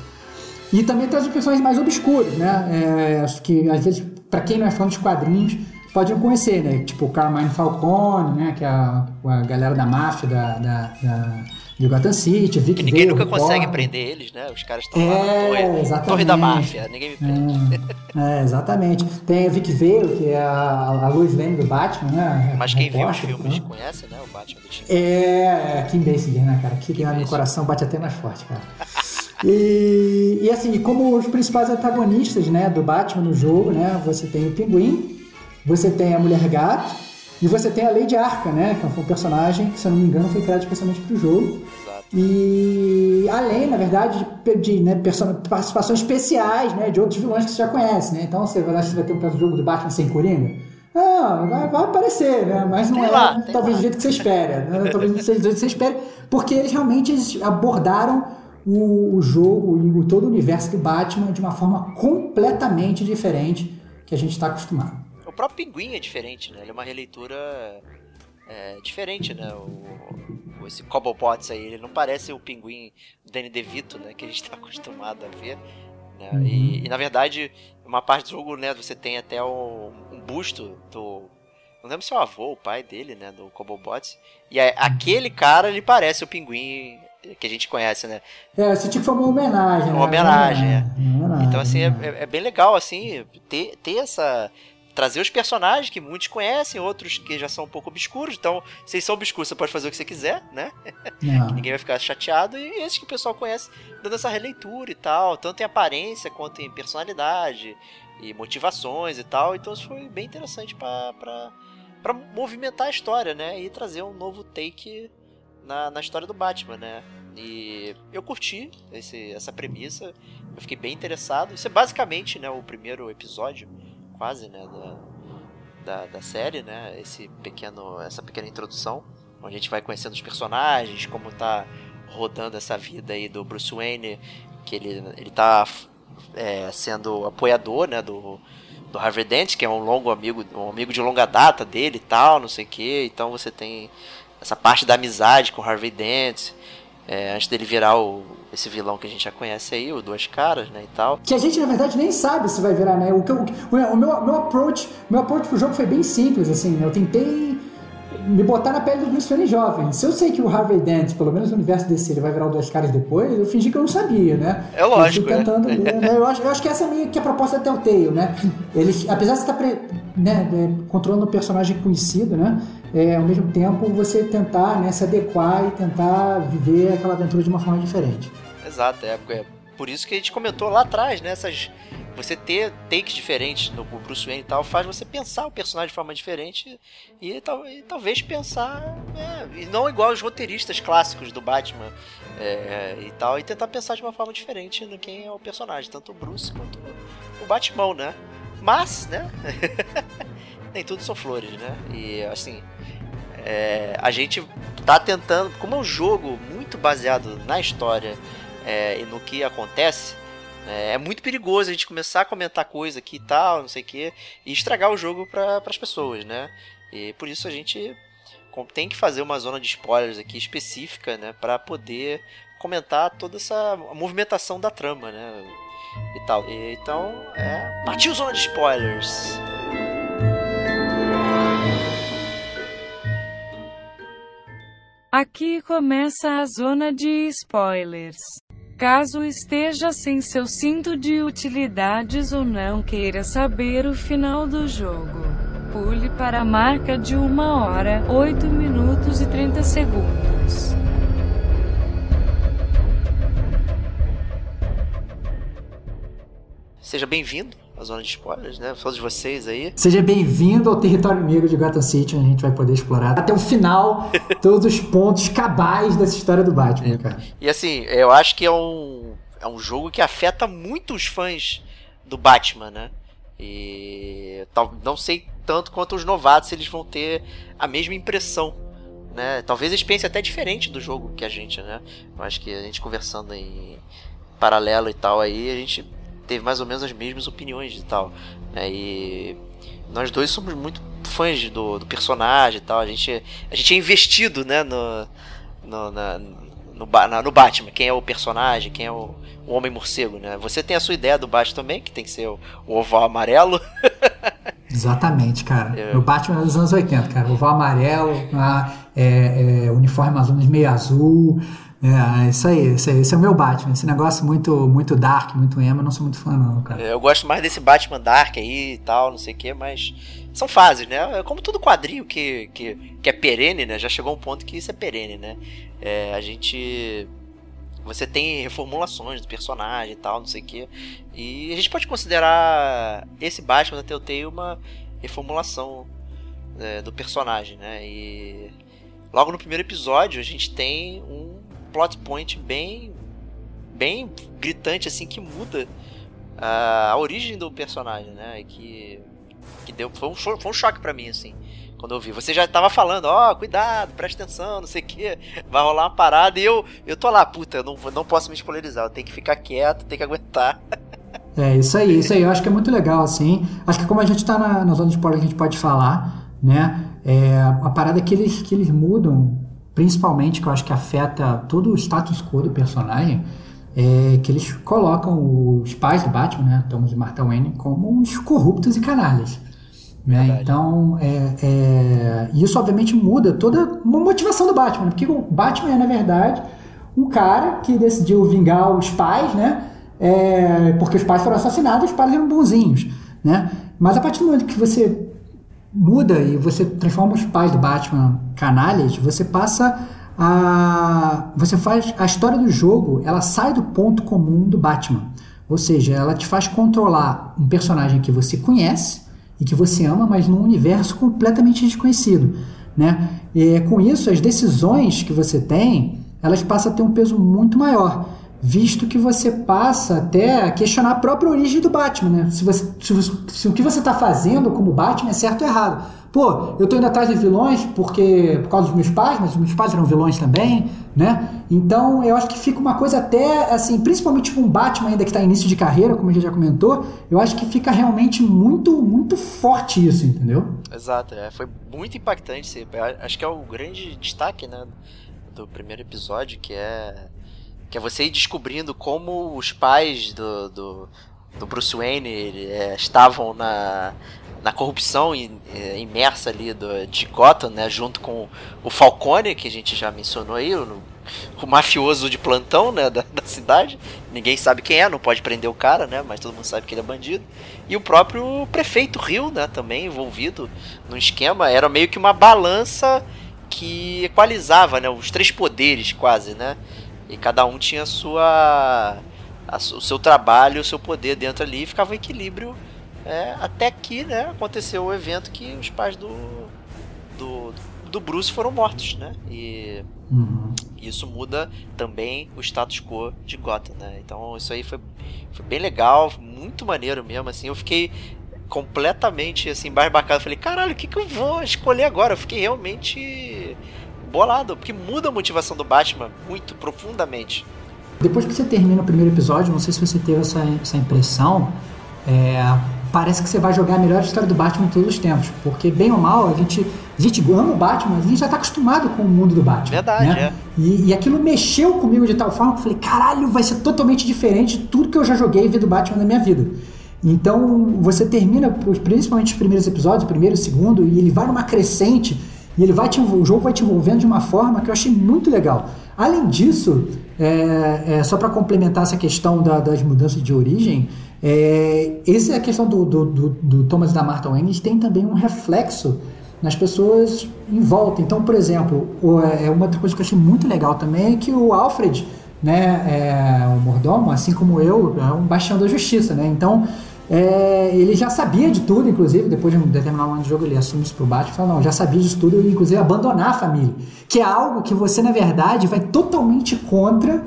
E também traz os personagens mais obscuros, né? É, que às vezes, pra quem não é fã dos quadrinhos, pode não conhecer, né? Tipo o Carmine Falcone, né? Que é a, a galera da máfia da, da, da, de Gotham City, Vic Que ninguém Vale, nunca o consegue prender eles, né? Os caras estão lá na É, torre, da máfia. Ninguém me prende. É, é, exatamente. Tem a Vic Vale, que é a, a Lois Lane do Batman, né? Mas quem viu os filmes né? conhece, né? O Batman do time. É, Kim Basinger, né, cara? Que tem no coração, bate até mais forte, cara. E, e assim, como os principais antagonistas, né, do Batman no jogo, né, você tem o Pinguim, você tem a Mulher Gato e você tem a Lady Arca, né, que foi um personagem que, se eu não me engano, foi criado especialmente pro jogo. E além, na verdade, de, de né, participações especiais né, de outros vilões que você já conhece, né? Então você vai, você vai ter um jogo do Batman sem Coringa? Não, vai, vai aparecer, né? Mas não Tem é lá, talvez lá. do jeito que você espera. Né? Talvez não seja do jeito que você espera, porque eles realmente eles abordaram o, o jogo e o, todo o universo do Batman de uma forma completamente diferente que a gente está acostumado. O próprio Pinguim é diferente, né? Ele é uma releitura é, diferente, né? O, o- esse Cobblepots aí, ele não parece o Pinguim do Danny DeVito, né? Que a gente tá acostumado a ver. Né? Uhum. E, e, na verdade, uma parte do jogo, né? Você tem até um, um busto do... Não lembro se é o avô, o pai dele, né? Do Cobblepots. E é- aquele cara, ele parece o Pinguim que a gente conhece, né? É, esse tipo foi uma homenagem. Uma né? homenagem, é. Uma homenagem, Então, assim, é, né? é- é bem legal, assim, ter, ter essa, trazer os personagens que muitos conhecem, outros que já são um pouco obscuros. Então, se eles são obscuros, você pode fazer o que você quiser, né? Ninguém vai ficar chateado. E esses que o pessoal conhece, dando essa releitura e tal, tanto em aparência quanto em personalidade e motivações e tal. Então, isso foi bem interessante para para movimentar a história, né? E trazer um novo take na, na história do Batman, né? E eu curti esse, essa premissa, eu fiquei bem interessado. Isso é basicamente né, o primeiro episódio quase, né, da, da, da, série, né, esse pequeno, essa pequena introdução, onde a gente vai conhecendo os personagens, como tá rodando essa vida aí do Bruce Wayne, que ele, ele tá é, sendo apoiador, né, do, do Harvey Dent, que é um longo amigo, um amigo de longa data dele e tal, não sei o que, então você tem essa parte da amizade com o Harvey Dent, é, antes dele virar o, esse vilão que a gente já conhece aí, o Duas Caras, né, e tal. Que a gente, na verdade, nem sabe se vai virar, né? O, o, o, meu, meu approach, meu approach pro jogo foi bem simples, assim, né? Eu tentei me botar na pele do Bruce Wayne jovem. Se eu sei que o Harvey Dent, pelo menos no universo desse, ele vai virar o Duas Caras depois, eu fingi que eu não sabia, né? É lógico, eu tentando né? Ler, né? Eu, acho, eu acho que essa é a, minha, que é a proposta da Telltale, né? Eles, apesar de você estar pre, né, é, controlando um personagem conhecido, né? É, ao mesmo tempo você tentar né, se adequar e tentar viver aquela aventura de uma forma diferente. Exato, é, é por isso que a gente comentou lá atrás, né? Essas, você ter takes diferentes no Bruce Wayne e tal faz você pensar o personagem de forma diferente e, e talvez pensar é, e não igual os roteiristas clássicos do Batman é, e tal e tentar pensar de uma forma diferente no quem é o personagem tanto o Bruce quanto o Batman né? Mas né? Nem tudo são flores né? E assim é, a gente tá tentando como é um jogo muito baseado na história é, e no que acontece, é, é muito perigoso a gente começar a comentar coisa aqui e tal, não sei o que, e estragar o jogo para as pessoas, né? E por isso a gente tem que fazer uma zona de spoilers aqui específica, né, para poder comentar toda essa movimentação da trama, né? E tal. E, então, é, partiu zona de spoilers. Aqui começa a zona de spoilers. Caso esteja sem seu cinto de utilidades ou não queira saber o final do jogo, pule para a marca de 1 hora, 8 minutos e 30 segundos. Seja bem-vindo à zona de spoilers, né? Todos vocês aí. Seja bem-vindo ao território negro de Gotham City, onde a gente vai poder explorar até o final todos os pontos cabais dessa história do Batman, é. cara. E assim, eu acho que é um, é um jogo que afeta muito os fãs do Batman, né? E não sei tanto quanto os novatos eles vão ter a mesma impressão. Né? Talvez eles pensem até diferente do jogo que a gente, né? Eu acho que a gente conversando em paralelo e tal aí, a gente teve mais ou menos as mesmas opiniões e tal. Né? E nós dois somos muito fãs do, do personagem e tal. A gente, a gente é investido né, no, no, na, no, na, no Batman. Quem é o personagem, quem é o, o Homem Morcego. Né? Você tem a sua ideia do Batman também, que tem que ser o, o oval amarelo. Exatamente, cara. É. O Batman dos anos 80, cara. Oval amarelo, é, é, uniforme menos meio azul. É, isso aí, isso aí. Esse é o meu Batman. Esse negócio muito, muito dark, muito emo, eu não sou muito fã, não, cara. Eu gosto mais desse Batman dark aí e tal, não sei o que, mas. São fases, né? É como todo quadrinho que, que, que é perene, né? Já chegou um ponto que isso é perene, né? É, a gente. Você tem reformulações do personagem e tal, não sei o que. E a gente pode considerar esse Batman da Telltale uma reformulação é, do personagem, né? E logo no primeiro episódio a gente tem um plot point bem bem gritante assim que muda a, a origem do personagem, né? Que que deu foi um, foi um choque para mim assim quando eu vi. Você já tava falando, ó, oh, cuidado, presta atenção, não sei o que, vai rolar uma parada e eu eu tô lá, puta, eu não, não posso me spoilerizar, eu tenho que ficar quieto, tenho que aguentar. É, isso aí, isso aí, eu acho que é muito legal, assim. Acho que como a gente tá na, na zona de spoiler, a gente pode falar, né? É, a parada é que eles, que eles mudam principalmente que eu acho que afeta todo o status quo do personagem, é que eles colocam os pais do Batman, né, Thomas e Martha Wayne, como uns corruptos e canalhas. Né? Então, é, é, isso obviamente muda toda a motivação do Batman, porque o Batman é, na verdade, um cara que decidiu vingar os pais, né? É, porque os pais foram assassinados, os pais eram bonzinhos. né? Mas a partir do momento que você muda e você transforma os pais do Batman canalhas, você passa a você faz a história do jogo, ela sai do ponto comum do Batman. Ou seja, ela te faz controlar um personagem que você conhece e que você ama, mas num universo completamente desconhecido, né? E com isso, as decisões que você tem, elas passam a ter um peso muito maior, visto que você passa até a questionar a própria origem do Batman, né? Se, você, se, se o que você está fazendo como Batman é certo ou errado. Pô, eu tô indo atrás de vilões porque por causa dos meus pais, mas os meus pais eram vilões também, né? Então eu acho que fica uma coisa até assim, principalmente com um Batman ainda que está início de carreira, como a gente já comentou, eu acho que fica realmente muito, muito forte isso, entendeu? Exato, é, foi muito impactante. Acho que é o grande destaque, né, do primeiro episódio, que é que é você ir descobrindo como os pais do, do, do Bruce Wayne é, estavam na na corrupção é, imersa ali do, de Gotham, né, junto com o Falcone, que a gente já mencionou aí, o, o mafioso de plantão, né, da, da, cidade. Ninguém sabe quem é, não pode prender o cara, né, mas todo mundo sabe que ele é bandido. E o próprio prefeito Rio, né, também envolvido no esquema, era meio que uma balança que equalizava, né, os três poderes quase, né? E cada um tinha a sua a, o seu trabalho, o seu poder dentro ali, e ficava um equilíbrio é, até que né, aconteceu o evento que os pais do, do, do Bruce foram mortos, né? E uhum. isso muda também o status quo de Gotham, né? Então isso aí foi, foi bem legal, muito maneiro mesmo, assim. Eu fiquei completamente assim, barbacado. Falei, caralho, o que, que eu vou escolher agora? Eu fiquei realmente bolado, porque muda a motivação do Batman muito profundamente. Depois que você termina o primeiro episódio, não sei se você teve essa, essa impressão, é, parece que você vai jogar a melhor história do Batman de todos os tempos. Porque, bem ou mal, a gente, a gente ama o Batman, a gente já tá acostumado com o mundo do Batman. Verdade, né? é. E, e aquilo mexeu comigo de tal forma que eu falei, caralho, vai ser totalmente diferente de tudo que eu já joguei e vi do Batman na minha vida. Então, você termina, principalmente os primeiros episódios, o primeiro e o segundo, e ele vai numa crescente, e ele vai te, o jogo vai te envolvendo de uma forma que eu achei muito legal. Além disso, é, é, só para complementar essa questão da, das mudanças de origem, é, essa é a questão do, do, do, do Thomas da Martha Wayne tem também um reflexo nas pessoas em volta. Então, por exemplo, é uma outra coisa que eu achei muito legal também é que o Alfred, né, é, o mordomo, assim como eu, é um bastião da justiça, né? Então, é, ele já sabia de tudo, inclusive, depois de um determinado momento do jogo, ele assume isso pro Batman e fala, não, já sabia disso tudo, e inclusive abandonar a família. Que é algo que você, na verdade, vai totalmente contra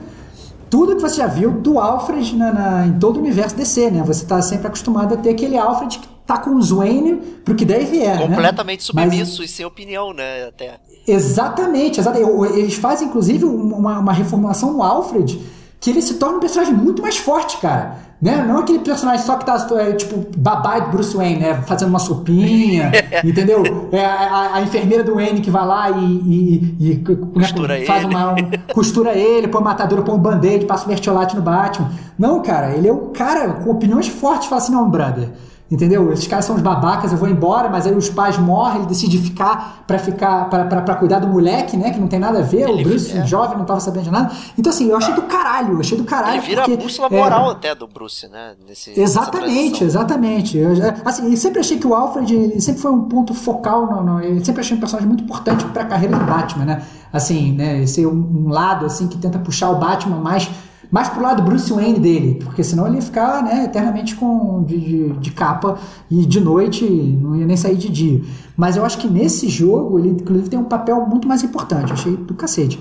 tudo que você já viu do Alfred na, na, em todo o universo DC, né? Você está sempre acostumado a ter aquele Alfred que tá com os Wayne pro que deve vier, né? Completamente né? submisso Mas, e sem opinião, né? Até. Exatamente, exatamente. Eles fazem, inclusive, uma, uma reformulação no Alfred que ele se torna um personagem muito mais forte, cara. Né? Não aquele personagem só que tá, é, tipo, babai do Bruce Wayne, né? Fazendo uma sopinha, entendeu? É a, a, enfermeira do Wayne que vai lá e, e, e costura né, faz ele. uma. Um, costura ele, põe matadora, põe um band-aid, passa o mertiolate no Batman. Não, cara, ele é o cara com opiniões fortes, fala assim, não, brother. Entendeu? Esses caras são os babacas, eu vou embora, mas aí os pais morrem, ele decide ficar para ficar para cuidar do moleque, né? Que não tem nada a ver, ele, o Bruce, é. jovem, não tava sabendo de nada. Então, assim, eu achei do caralho, eu achei do caralho. Ele vira porque, a bússola moral é, até do Bruce, né? Nesse, exatamente, exatamente. Eu, assim, sempre achei que o Alfred ele sempre foi um ponto focal, no, no, ele sempre achei um personagem muito importante para a carreira do Batman, né? Assim, né? Ser um, um lado assim que tenta puxar o Batman mais mais pro lado Bruce Wayne dele, porque senão ele ia ficar né, eternamente com, de, de, de, capa e de noite não ia nem sair de dia. Mas eu acho que nesse jogo ele inclusive tem um papel muito mais importante, achei do cacete.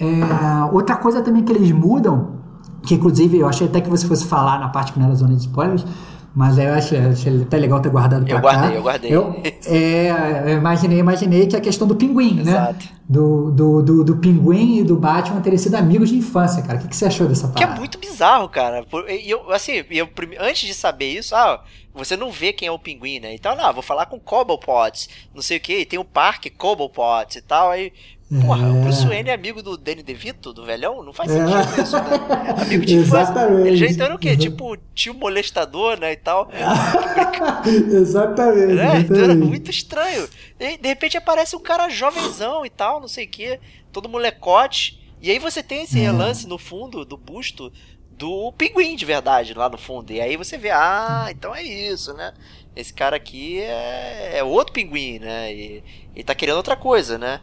É, outra coisa também que eles mudam, que inclusive eu achei até que você fosse falar na parte que não era zona de spoilers, mas eu achei, achei até legal ter guardado pra eu guardei, cá. Eu guardei, eu guardei. É, eu imaginei, imaginei que a questão do pinguim, né? Exato. né? Do, do, do, do, pinguim e do Batman terem sido amigos de infância, cara. O que, que você achou dessa parada? Que é muito bizarro, cara. Eu, assim, eu, antes de saber isso, ah, você não vê quem é o pinguim, né? Então, não, vou falar com Cobblepot, não sei o que, e tem o parque Cobblepot e tal, aí Porra, o Bruce Wayne é amigo do Danny DeVito, do velhão? Não faz sentido é. isso, né? Amigo de infância. Ele já entrou o quê? Tipo, tio molestador, né, e tal. exatamente, né? Então era muito estranho. E, de repente aparece um cara jovenzão e tal, não sei o quê, todo molecote. E aí você tem esse é. relance no fundo do busto do pinguim de verdade lá no fundo. E aí você vê, ah, então é isso, né? Esse cara aqui é, é outro pinguim, né? E ele tá querendo outra coisa, né?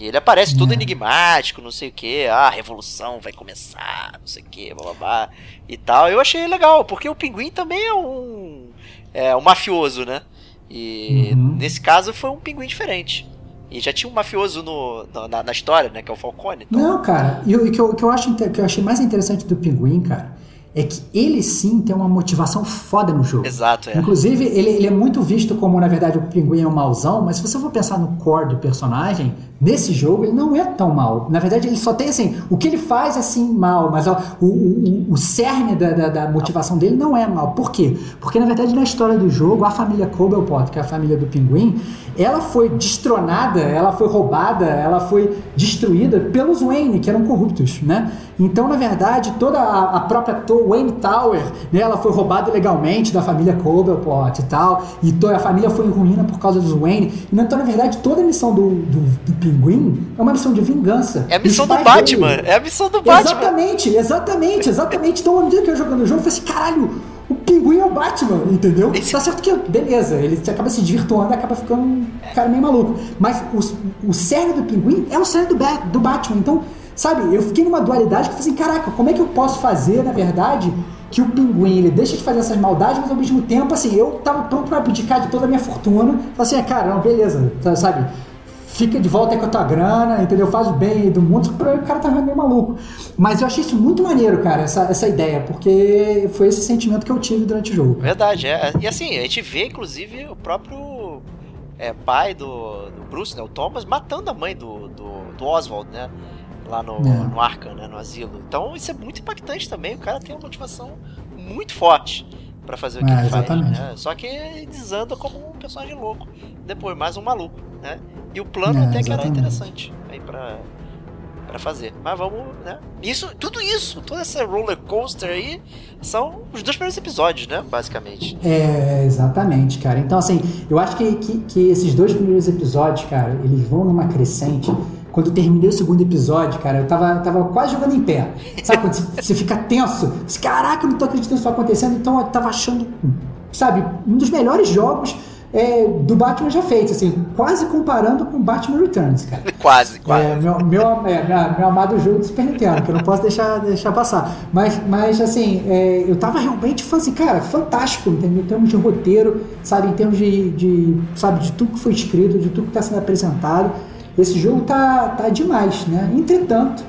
E ele aparece todo É. enigmático, não sei o que, ah, a revolução vai começar, não sei o que, blá blá blá e tal. Eu achei legal, porque o pinguim também é um, é um mafioso, né? E Uhum. nesse caso foi um pinguim diferente. E já tinha um mafioso no, na- na, na história, né? Que é o Falcone. Então, Não, cara, e o que eu, que eu acho que eu achei mais interessante do Pinguim, cara, é que ele sim tem uma motivação foda no jogo. Exato, é. Inclusive, ele, ele é muito visto como, na verdade, o pinguim é um mauzão, mas se você for pensar no core do personagem, nesse jogo ele não é tão mal. Na verdade, ele só tem assim, o que ele faz é assim mal, mas ó, o, o, o- cerne da, da, da motivação dele não é mal. Por quê? Porque, na verdade, na história do jogo, a família Cobblepot, que é a família do pinguim, ela foi destronada, ela foi roubada, ela foi destruída pelos Wayne, que eram corruptos, né? Então, na verdade, toda a, a própria Wayne Tower, né, ela foi roubada legalmente da família Cobblepot e tal, e a família foi em ruína por causa dos Wayne. Então, na verdade, toda a missão do, do, do Pinguim é uma missão de vingança. É a missão do Batman. dele- É a missão do Batman. Exatamente, exatamente, exatamente. Então, no dia que eu jogando o jogo, eu falei assim, caralho, o pinguim é o Batman, entendeu? Esse- Tá certo que, beleza, ele acaba se desvirtuando e acaba ficando um cara meio maluco. Mas o, o cerne do pinguim é o cerne do, do Batman. Então, sabe, eu fiquei numa dualidade que eu falei assim, caraca, como é que eu posso fazer, na verdade, que o pinguim ele deixa de fazer essas maldades, mas ao mesmo tempo, assim, eu tava pronto pra abdicar de toda a minha fortuna. Falei assim, ah, cara, não, beleza, sabe? Fica de volta aí com a tua grana, entendeu? Faz o bem aí do mundo, o cara tava meio maluco. Mas eu achei isso muito maneiro, cara, essa, essa ideia, porque foi esse sentimento que eu tive durante o jogo. Verdade, é. E assim, a gente vê, inclusive, o próprio é, pai do, do Bruce, né? O Thomas, matando a mãe do, do, do Oswald, né? Lá no, É. no Arkham, né? No asilo. Então isso é muito impactante também. O cara tem uma motivação muito forte pra fazer o que É, ele faz. exatamente. Né? Só que desanda como um personagem louco. Depois, mais um maluco, né? E o plano É, até que era interessante aí pra, pra fazer. Mas vamos, né? Isso, tudo isso, toda essa roller coaster aí, são os dois primeiros episódios, né? Basicamente. É, exatamente, cara. Então, assim, eu acho que, que, que esses dois primeiros episódios, cara, eles vão numa crescente. Quando eu terminei o segundo episódio, cara, eu tava, tava quase jogando em pé. Sabe quando você, você fica tenso? Você, Caraca, eu não tô acreditando que isso tá acontecendo. Então eu tava achando, sabe, um dos melhores jogos é, do Batman já feitos, assim, quase comparando com Batman Returns, cara. Quase, quase. É, meu, meu, é, meu amado jogo do Super Nintendo, que eu não posso deixar, deixar passar. Mas, mas assim, é, eu tava realmente falando assim, cara, fantástico, entendeu? Em termos de roteiro, sabe, em termos de, de, sabe, de tudo que foi escrito, de tudo que está sendo apresentado. Esse jogo tá, tá demais, né? Entretanto,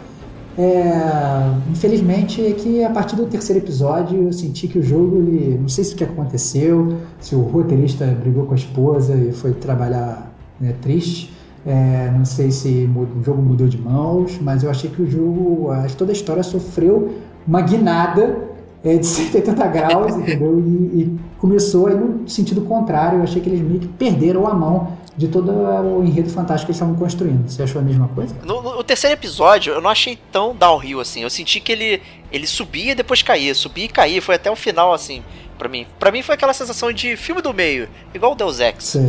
é, infelizmente é que a partir do terceiro episódio eu senti que o jogo, ele, não sei se o que aconteceu, se o roteirista brigou com a esposa e foi trabalhar né, triste, é, não sei se o jogo mudou de mãos, mas eu achei que o jogo, toda a história sofreu uma guinada é, de 180 graus, entendeu? E, e começou aí no sentido contrário, eu achei que eles meio que perderam a mão de todo o enredo fantástico que eles estavam construindo. Você achou a mesma coisa? No, no- no terceiro episódio, eu não achei tão downhill assim. Eu senti que ele, ele subia e depois caía, subia e caía. Foi até o final, assim, pra mim. Pra mim foi aquela sensação de filme do meio, igual o Deus Ex. Você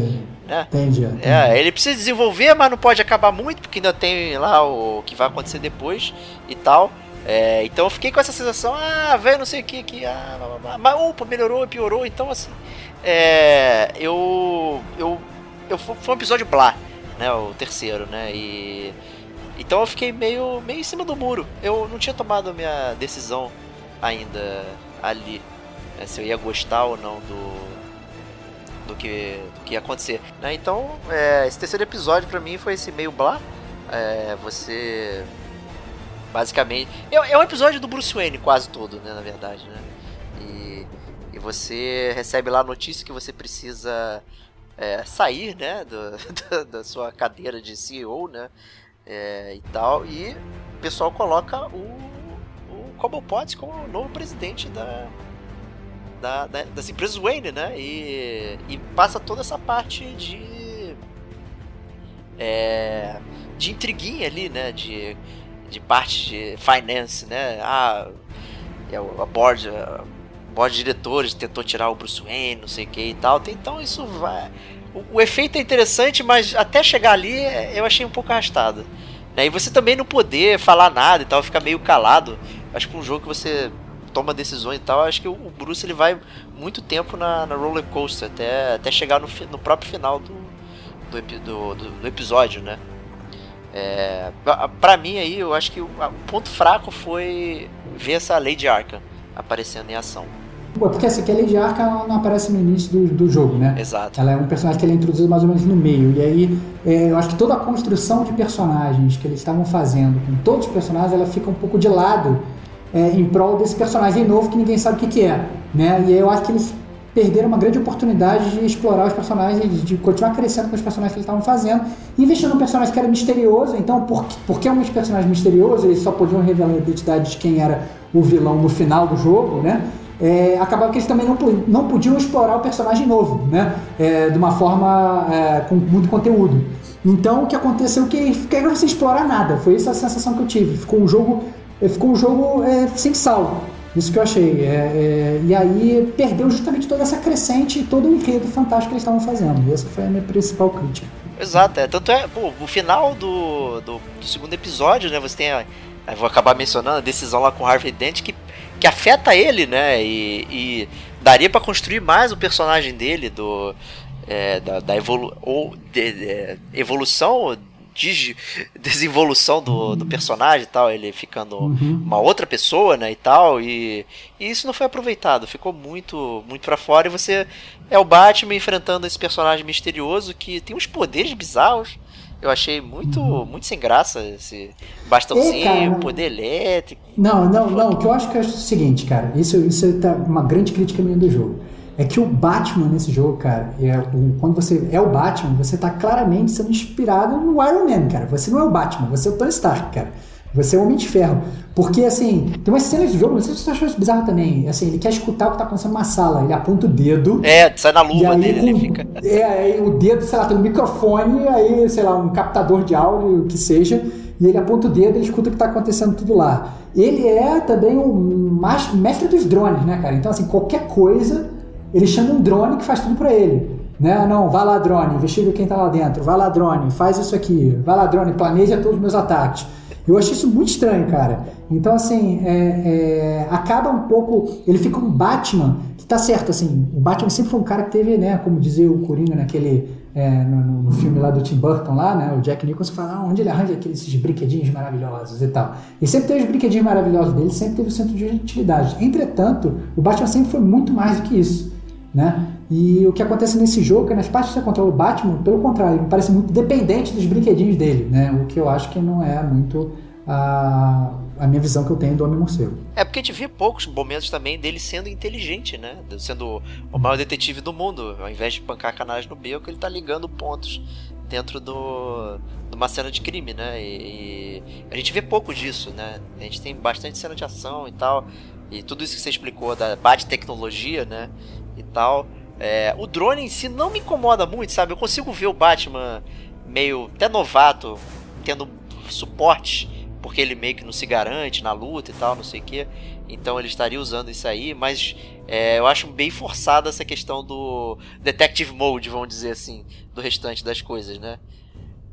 né? entende? É, ele precisa desenvolver, mas não pode acabar muito, porque ainda tem lá o que vai acontecer depois e tal. É, então eu fiquei com essa sensação, ah, velho, não sei o que aqui, ah, blá, blá, blá. mas opa, melhorou, piorou, então assim. É, eu. Eu. Eu foi um episódio blá, né? O terceiro, né? E. Então eu fiquei meio, meio em cima do muro. Eu não tinha tomado a minha decisão ainda ali. né, se eu ia gostar ou não do. Do que, do que ia acontecer. né? Então, é, esse terceiro episódio pra mim foi esse meio blá. É, você. Basicamente. É, é um episódio do Bruce Wayne, quase todo, né? Na verdade, né? E, e você recebe lá a notícia que você precisa é, sair, né? do- da, da sua cadeira de CEO, né? É, e tal. E o pessoal coloca o, o Cobblepot como o novo presidente da, da, da- das empresas Wayne, né? E, e passa toda essa parte de. É, de intriguinha ali, né? De, de parte de finance, né? Ah, é, a board, board de diretores tentou tirar o Bruce Wayne, não sei o que e tal. Então isso vai. O, o efeito é interessante, mas até chegar ali é, eu achei um pouco arrastado. Né? E você também não poder falar nada e tal, ficar meio calado. Acho que um jogo que você toma decisões e tal, acho que o Bruce ele vai muito tempo na, na roller coaster até, até chegar no, no próprio final do, do, do, do, do episódio, né? É, pra mim aí, eu acho que o, o ponto fraco foi ver essa Lady Arkham aparecendo em ação. Pô, porque essa aqui, a Lady Arkham não aparece no início do, do jogo, né? Exato. Ela é um personagem que ele é introduzido mais ou menos no meio. E aí, é, eu acho que toda a construção de personagens que eles estavam fazendo com todos os personagens, ela fica um pouco de lado é, em prol desse personagem novo que ninguém sabe o que, que é. Né? E aí eu acho que eles perderam uma grande oportunidade de explorar os personagens, de continuar crescendo com os personagens que eles estavam fazendo, investindo num personagem que era misterioso, então por, porque é um personagem misterioso, eles só podiam revelar a identidade de quem era o vilão no final do jogo, né? É, acabava que eles também não, não podiam explorar o personagem novo, né? É, de uma forma é, com muito conteúdo. Então o que aconteceu é que ficaram sem explorar nada. Foi essa a sensação que eu tive. Ficou um jogo, ficou um jogo é, sem sal. Isso que eu achei. É, é, e aí perdeu justamente toda essa crescente e todo o enredo fantástico que eles estavam fazendo. E essa foi a minha principal crítica. Exato, é. Tanto é, pô, o final do, do, do, segundo episódio, né? Você tem a. vou acabar mencionando a decisão lá com o Harvey Dent que, que afeta ele, né? E, e daria para construir mais o personagem dele, do. É, da, da evolu ou de, de, evolução de desenvolução do, do personagem e tal, ele ficando uhum. uma outra pessoa, né, e tal, e, e, isso não foi aproveitado, ficou muito muito para fora e você é o Batman enfrentando esse personagem misterioso que tem uns poderes bizarros. Eu achei muito uhum. muito sem graça esse bastãozinho, Ei, poder elétrico. Não, não, não, o que eu acho que é o seguinte, cara, isso isso tá uma grande crítica minha do jogo é que o Batman nesse jogo, cara, é o, quando você é o Batman, você tá claramente sendo inspirado no Iron Man, cara. Você não é o Batman, você é o Tony Stark, cara. Você é o Homem de Ferro. Porque, assim, tem umas cenas do jogo, não sei se você achou isso bizarro também. Assim, ele quer escutar o que tá acontecendo numa sala, ele aponta o dedo. É, sai na luva dele, com, ele fica. É, aí o dedo, sei lá, tem um microfone, aí, sei lá, um captador de áudio, que seja, e ele aponta o dedo e escuta o que tá acontecendo tudo lá. Ele é também o um mestre dos drones, né, cara? Então, assim, qualquer coisa ele chama um drone que faz tudo para ele. Né? Não, vai lá, drone, investiga quem está lá dentro. Vai lá, drone, faz isso aqui. Vai lá, drone, planeja todos os meus ataques. Eu achei isso muito estranho, cara. Então, assim, é, é, acaba um pouco. Ele fica um Batman, que tá certo, assim. O Batman sempre foi um cara que teve, né? Como dizia o Coringa naquele. É, no, no, filme lá do Tim Burton, lá, né? O Jack Nicholson fala ah, onde ele arranja aqueles brinquedinhos maravilhosos e tal. E sempre teve os brinquedinhos maravilhosos dele, sempre teve o centro de utilidade. Entretanto, o Batman sempre foi muito mais do que isso né? E o que acontece nesse jogo, que nas partes que você controla o Batman, pelo contrário, ele parece muito dependente dos brinquedinhos dele, né? O que eu acho que não é muito a, a minha visão que eu tenho do Homem-Morcego. É porque a gente vê poucos momentos também dele sendo inteligente, né? Sendo o maior detetive do mundo. Ao invés de pancar canais no beco, ele tá ligando pontos dentro do, de uma cena de crime, né? E, e, a gente vê pouco disso, né? A gente tem bastante cena de ação e tal. E tudo isso que você explicou da bate-tecnologia, né? e tal. É, o drone em si não me incomoda muito, sabe? Eu consigo ver o Batman meio até novato tendo suporte, porque ele meio que não se garante na luta e tal, não sei o que. Então ele estaria usando isso aí, mas é, eu acho bem forçada essa questão do Detective Mode, vamos dizer assim, do restante das coisas, né?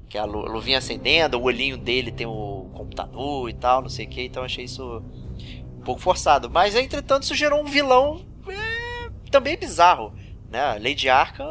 Que a luvinha acendendo, o olhinho dele tem o computador e tal, não sei o que, então achei isso um pouco forçado. Mas entretanto isso gerou um vilão também é bizarro, né? A Lady Arkham,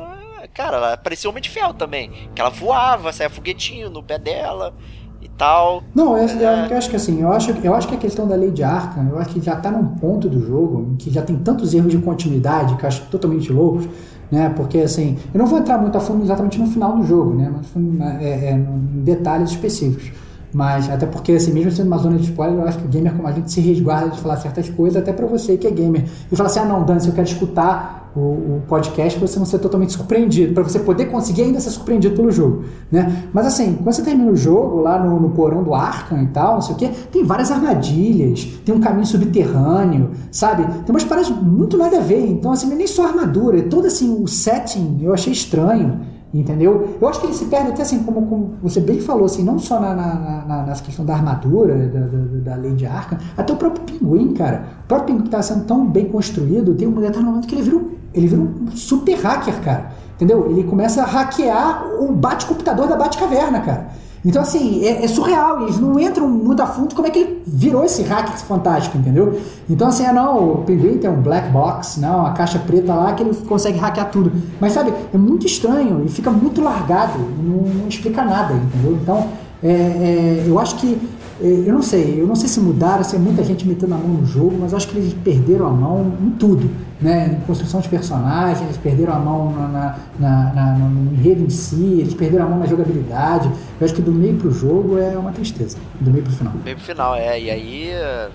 cara, ela parecia Homem de Ferro também, que ela voava, saia foguetinho no pé dela e tal. Não, eu, é... eu, acho que assim, eu acho, eu acho que a questão da Lady Arkham, eu acho que já tá num ponto do jogo em que já tem tantos erros de continuidade que eu acho totalmente loucos, né? Porque assim, eu não vou entrar muito a fundo exatamente no final do jogo, né? Mas é, é, em detalhes específicos. Mas, até porque, assim, mesmo sendo uma zona de spoiler, eu acho que o gamer como a gente se resguarda de falar certas coisas, até para você que é gamer. E falar assim, ah não, Dani, se eu quero escutar o, o podcast, você não ser totalmente surpreendido, para você poder conseguir ainda ser surpreendido pelo jogo, né? Mas assim, quando você termina o jogo, lá no, no porão do Arkham e tal, não sei o que, tem várias armadilhas, tem um caminho subterrâneo, sabe? Tem umas paradas muito nada a ver, então assim, nem só armadura, todo assim, o setting eu achei estranho. Entendeu? Eu acho que ele se perde até assim, como, como você bem falou, assim, não só na, na, na, nessa questão da armadura, da, da, da lei de arca, até o próprio pinguim, cara. O próprio pinguim que está sendo tão bem construído, tem um determinado momento que ele vira um, ele vira um super hacker, cara. Entendeu? Ele começa a hackear o bate-computador da Bate-Caverna, cara. Então, assim, é, é surreal. Eles não entram muito a fundo como é que ele virou esse hacker fantástico, entendeu? Então, assim, é não, o Pinguim tem um black box, não, a caixa preta lá que ele consegue hackear tudo. Mas, sabe, é muito estranho e fica muito largado, não, não explica nada, entendeu? Então, é, é, eu acho que eu não sei, eu não sei se mudaram, se é muita gente metendo a mão no jogo, mas acho que eles perderam a mão em tudo, né? Em construção de personagens, eles perderam a mão na, na, na, no enredo em si, eles perderam a mão na jogabilidade. Eu acho que do meio pro jogo é uma tristeza, do meio pro final. Do meio pro final, é, e aí é,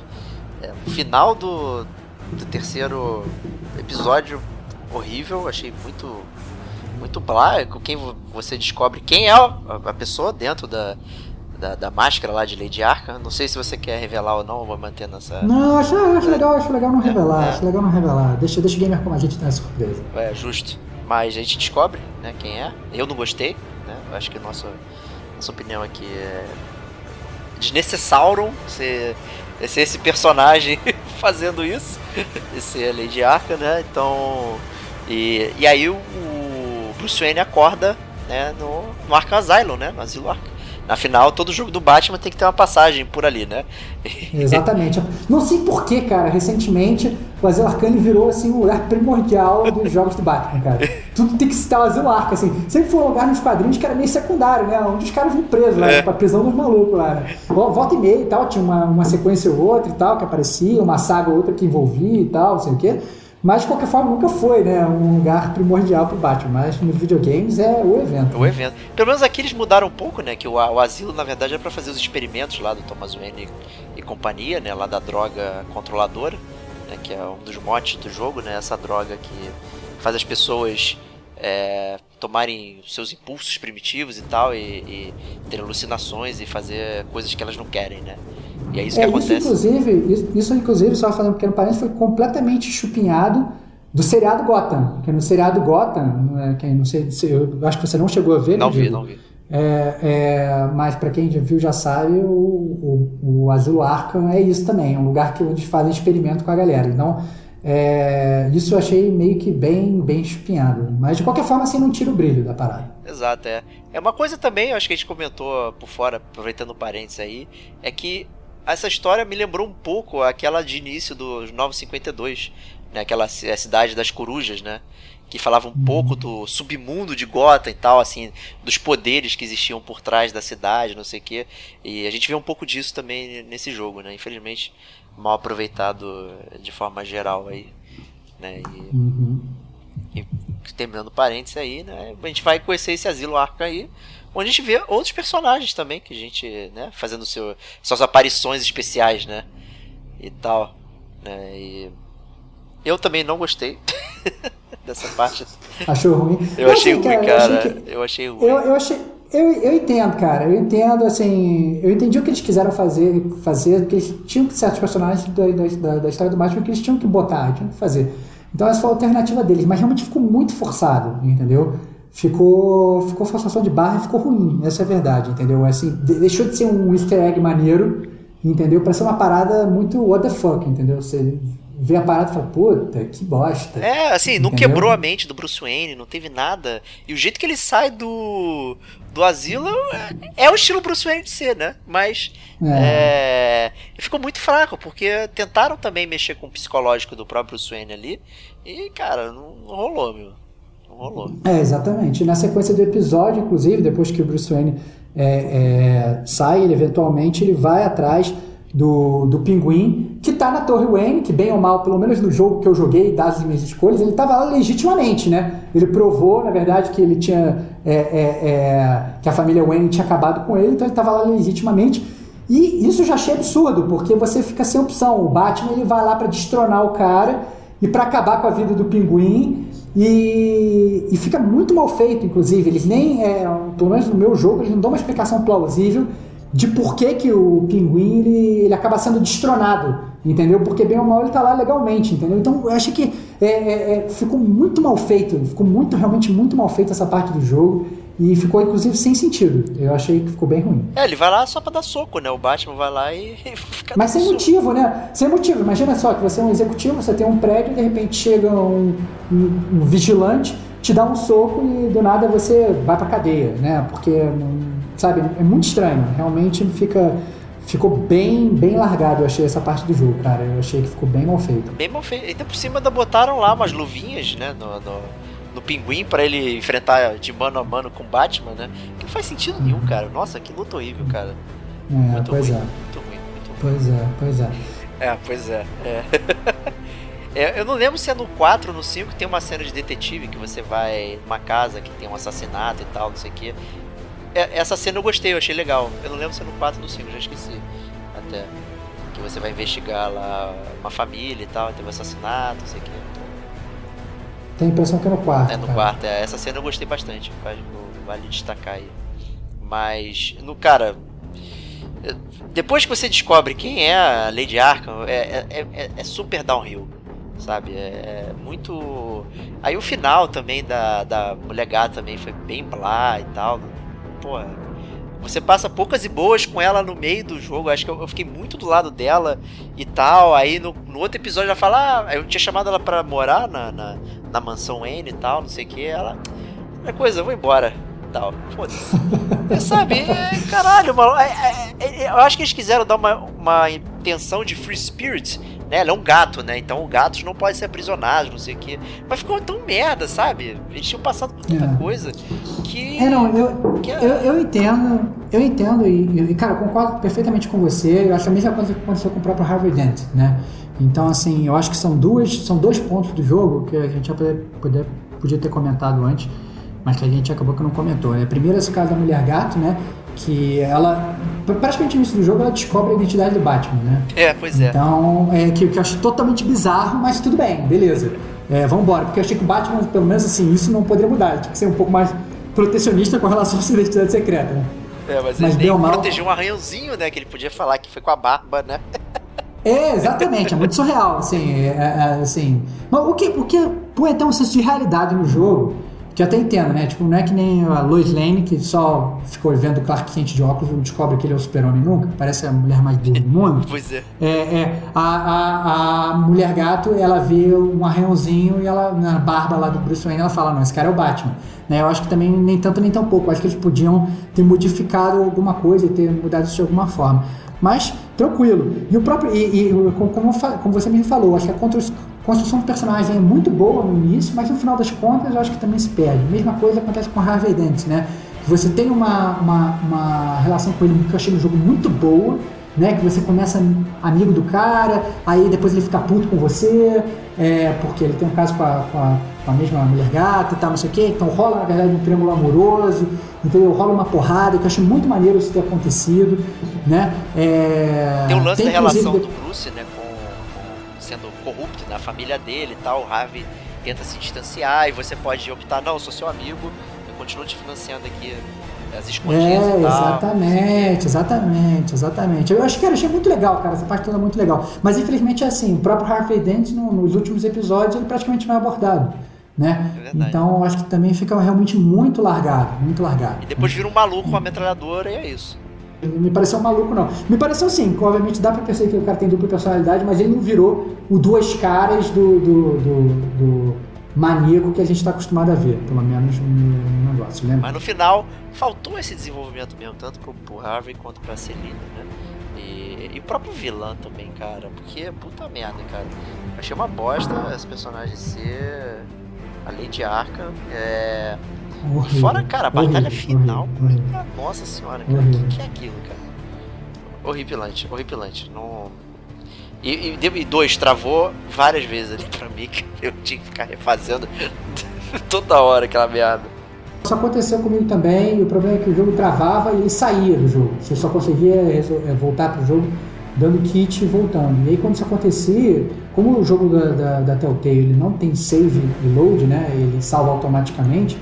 o final do, do terceiro episódio horrível, achei muito muito blá, quem você descobre quem é a pessoa dentro da da, da, máscara lá de Lady Arca. Não sei se você quer revelar ou não, vou manter nessa. Não, acho, acho legal, acho legal não é, revelar. É. Acho legal não revelar. Deixa, deixa o gamer como a gente ter surpresa. É, justo. Mas a gente descobre, né, quem é. Eu não gostei, né? Acho que a nossa, nossa opinião aqui é desnecessário ser, ser esse personagem fazendo isso. Esse é Lady Arca, né? Então. E, e aí o, o Bruce Wayne acorda né, no, no Arkham Asylum, né? No Asilo Arkham. Afinal, todo jogo do Batman tem que ter uma passagem por ali, né? Exatamente. Não sei porquê, cara. Recentemente, o Asilo Arcane virou assim, um lugar primordial dos jogos do Batman, cara. Tudo tem que citar o Asilo Arca, assim. Sempre foi um lugar nos quadrinhos que era meio secundário, né? Onde os caras vinham presos lá, é. pra prisão dos malucos lá. Né? Volta e meia e tal, tinha uma, uma sequência ou outra e tal, que aparecia, uma saga ou outra que envolvia e tal, não sei o quê. Mas, de qualquer forma, nunca foi né, um lugar primordial pro Batman. Mas nos videogames é o evento. O evento. Pelo menos aqui eles mudaram um pouco, né? Que o, o asilo, na verdade, é para fazer os experimentos lá do Thomas Wayne e, e, companhia, né? Lá da droga controladora, né, que é um dos motes do jogo, né? Essa droga que faz as pessoas é, tomarem seus impulsos primitivos e tal, e, e ter alucinações e fazer coisas que elas não querem, né? E é isso que é, acontece. Isso, inclusive, isso, isso, inclusive, só fazendo um pequeno parênteses, foi completamente chupinhado do seriado Gotham. Porque no seriado Gotham, é, quem não sei, eu acho que você não chegou a ver. Não né, vi, não vi. É, é, mas para quem já viu já sabe, o, o, o Asilo Arkham é isso também, é um lugar que eles fazem experimento com a galera. Então, é, isso eu achei meio que bem, bem chupinhado. Mas de qualquer forma, assim, não tira o brilho da parada. Exato, é. É uma coisa também, eu acho que a gente comentou por fora, aproveitando o parênteses aí, é que essa história me lembrou um pouco aquela de início dos 952, né? Aquela cidade das corujas, né? Que falava um pouco do submundo de Gotham e tal, assim, dos poderes que existiam por trás da cidade, não sei o quê. E a gente vê um pouco disso também nesse jogo, né? Infelizmente, mal aproveitado de forma geral aí, né? E, uhum. e terminando parênteses aí, né? A gente vai conhecer esse asilo arco aí onde a gente vê outros personagens também, que a gente, né, fazendo seu, suas aparições especiais, né, e tal, né, e eu também não gostei dessa parte. Achou ruim? Eu não, achei assim, ruim, cara, eu achei, eu achei ruim. Eu, eu achei... Eu, eu entendo, cara. Eu entendo, assim. Eu entendi o que eles quiseram fazer, fazer porque eles tinham que certos personagens da, da, da história do Batman que eles tinham que botar, tinham que fazer. Então essa foi a alternativa deles, mas realmente ficou muito forçado, entendeu? Ficou ficou forçação de barra e ficou ruim. Essa é a verdade, entendeu? Assim, deixou de ser um easter egg maneiro, entendeu? Para ser uma parada muito what the fuck, entendeu? Você vê a parada e fala, puta, que bosta. É, assim, não quebrou a mente do Bruce Wayne, não teve nada. E o jeito que ele sai do, do asilo é, é o estilo Bruce Wayne de ser, né? Mas é. É, ficou muito fraco, porque tentaram também mexer com o psicológico do próprio Bruce Wayne ali. E, cara, não, não rolou, meu rolou. É, exatamente. Na sequência do episódio, inclusive, depois que o Bruce Wayne é, é, sai, ele eventualmente ele vai atrás do, do Pinguim, que está na Torre Wayne, que bem ou mal, pelo menos no jogo que eu joguei, das minhas escolhas, ele estava lá legitimamente, né? Ele provou, na verdade, que ele tinha. É, é, é que a família Wayne tinha acabado com ele, então ele estava lá legitimamente. E isso já achei absurdo, porque você fica sem opção. O Batman ele vai lá para destronar o cara e para acabar com a vida do pinguim. E, e, fica muito mal feito, inclusive. Eles nem, é, pelo menos no meu jogo, eles não dão uma explicação plausível de por que, que o pinguim ele, ele acaba sendo destronado, entendeu? Porque bem ou mal ele tá lá legalmente, entendeu? Então eu acho que é, é, é ficou muito mal feito, ficou muito, realmente muito mal feito essa parte do jogo. E ficou, inclusive, sem sentido. Eu achei que ficou bem ruim. É, ele vai lá só pra dar soco, né? O Batman vai lá e fica Mas sem soco. motivo, né? Sem motivo. Imagina só que você é um executivo, você tem um prédio e de repente chega um, um, um vigilante te dá um soco e do nada você vai pra cadeia, né? Porque, sabe, é muito estranho. Realmente fica. Ficou bem, bem largado, eu achei essa parte do jogo, cara. Eu achei que ficou bem mal feito. Bem mal feito. Ainda por cima ainda botaram lá umas luvinhas, né? No, no, no pinguim para ele enfrentar de mano a mano com Batman, né? Que não faz sentido nenhum, cara. Nossa, que luta horrível, cara. É, Muito pois ruim, é. muito ruim, muito ruim. Pois é, pois é. É, pois é. é. É, eu não lembro se é no 4 ou no 5 que tem uma cena de detetive que você vai numa casa que tem um assassinato e tal, não sei o que. Essa cena eu gostei, eu achei legal. Eu não lembro se é no 4 ou no 5, já esqueci. Até. Que você vai investigar lá uma família e tal, tem um assassinato, não sei o que. Tem a impressão que é no quarto. É no cara. quarto, é. Essa cena eu gostei bastante. Vale, destacar aí. Mas, no cara. Depois que você descobre quem é a Lady Arkham, é, é, é- é super downhill. Sabe? É, é muito. Aí o final também da, da Mulher Gata também foi bem blá e tal. Porra. Você passa poucas e boas com ela no meio do jogo. Acho que eu, eu fiquei muito do lado dela e tal. Aí no, no outro episódio ela fala: Ah, eu tinha chamado ela pra morar na, na, na mansão Wayne e tal, não sei o que. Ela. É coisa, eu vou embora. Tal. Foda-se. Sabe? É, caralho, mano. é, é, é, eu acho que eles quiseram dar uma, uma intenção de free spirit. Né? Ela é um gato, né? Então gatos não podem ser aprisionados, não sei o que. Mas ficou tão merda, sabe? Eles tinham passado por tanta É. coisa que. É, não, eu, que eu, eu entendo, eu entendo e, e, cara, eu concordo perfeitamente com você. Eu acho a mesma coisa que aconteceu com o próprio Harvey Dent, né? Então, assim, eu acho que são duas, são dois pontos do jogo que a gente já poder, poder- podia ter comentado antes, mas que a gente acabou que não comentou. Né? Primeiro, esse caso da mulher gato, né? Que ela, praticamente no início do jogo, ela descobre a identidade do Batman, né? É, pois é. Então, é que, que eu acho totalmente bizarro, mas tudo bem, beleza. É, vamos embora, porque eu achei que o Batman, pelo menos assim, isso não poderia mudar. Tinha que ser um pouco mais protecionista com relação à sua identidade secreta, né? É, mas, Mas ele mal- protegeu um arranhãozinho, né? Que ele podia falar que foi com a barba, né? É, exatamente, é muito surreal, assim, é, é, assim. Mas o que, o que põe até um senso de realidade no jogo, que eu até entendo, né? Tipo, não é que nem a Lois Lane, que só ficou vendo o Clark Kent de óculos e não descobre que ele é o super-homem nunca, parece a mulher mais burra do mundo. Pois é. É, é, a, a, a mulher gato, ela vê um arranhãozinho e ela, na barba lá do Bruce Wayne, ela fala, não, esse cara é o Batman. Né, eu acho que também nem tanto nem tão pouco. Eu acho que eles podiam ter modificado alguma coisa e ter mudado isso de alguma forma. Mas, tranquilo. E o próprio. E, e como, como, você mesmo falou, acho que a constru- construção do personagem é muito boa no início, mas no final das contas eu acho que também se perde. Mesma coisa acontece com Harvey Dent, né? Você tem uma, uma, uma relação com ele que eu achei no jogo muito boa, né? Que você começa amigo do cara, aí depois ele fica puto com você, é, porque ele tem um caso com a, com a, com a mesma mulher gata e tal, não sei o quê. Então rola, na verdade, um triângulo amoroso, entendeu? Rola uma porrada, que eu achei muito maneiro isso ter acontecido, né? É, Tem o lance da inclusive, relação do Bruce, né, com, com sendo corrupto na família dele e tal. O Harvey tenta se distanciar e você pode optar, não, eu sou seu amigo, eu continuo te financiando aqui as escondidas É, e tal. exatamente, exatamente, exatamente. Eu acho que achei muito legal, cara, essa parte toda é muito legal. Mas infelizmente é assim, o próprio Harvey Dent no- nos últimos episódios ele praticamente não é abordado, né? É então eu acho que também fica realmente muito largado, muito largado. E depois vira um maluco com uma metralhadora e é isso. Me pareceu um maluco, não. Me pareceu sim, que obviamente dá pra perceber que o cara tem dupla personalidade, mas ele não virou o duas caras do, do, do, do maníaco que a gente tá acostumado a ver, pelo menos no, negócio, lembra? Mas no final, faltou esse desenvolvimento mesmo, tanto pro, pro Harvey quanto pra Celina, né? E, e o próprio vilão também, cara. Porque, puta merda, cara. Achei uma bosta esse personagem ser a Lady Arkham. É... Horrível, Fora, cara, a batalha horrível, final. horrível, Nossa senhora, cara. O que, que é aquilo, cara? Horripilante, horripilante. Não... E, e, e dois, travou várias vezes ali pra mim, que eu tinha que ficar refazendo toda hora aquela merda. Isso aconteceu comigo também, o problema é que o jogo travava e ele saía do jogo. Você só conseguia eh, voltar pro jogo dando kit e voltando. E aí quando isso acontecia, como o jogo da, da, da Telltale ele não tem save e load, né? Ele salva automaticamente,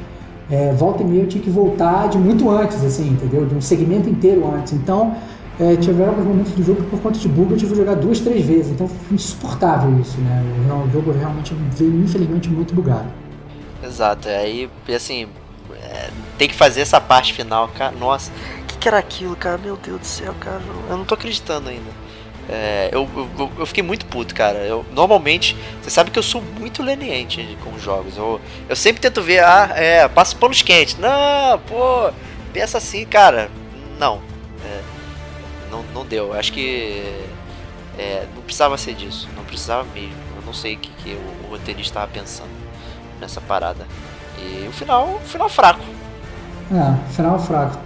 eh, volta e meia eu tinha que voltar de muito antes, assim, entendeu? De um segmento inteiro antes. Então, tiveram alguns momentos do jogo que por conta de bug eu tive que jogar duas, três vezes. Então foi insuportável isso, né? O jogo realmente veio infelizmente muito bugado. Exato, é, aí, assim, é, tem que fazer essa parte final, cara. Nossa, o que, que era aquilo, cara? Meu Deus do céu, cara. Eu não tô acreditando ainda. É, eu, eu, eu, fiquei muito puto, cara. Eu, normalmente, você sabe que eu sou muito leniente com jogos. Eu, eu sempre tento ver, ah, é, passo panos quentes. Não, pô, pensa assim, cara. Não. É, não, não deu. Acho que é, não precisava ser disso. Não precisava mesmo. Eu não sei o que, que o, o roteirista estava pensando nessa parada. E o final, o final fraco. É, final fraco.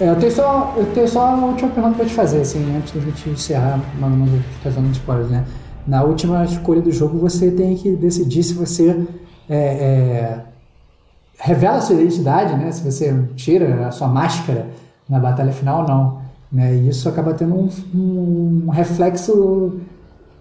É, eu, tenho só, eu tenho só uma última pergunta pra te fazer, assim, antes da gente encerrar, mano, mas tá dando spoilers, né? Na última escolha do jogo, você tem que decidir se você é, é, revela a sua identidade, né? Se você tira a sua máscara na batalha final ou não. Né? E isso acaba tendo um, um reflexo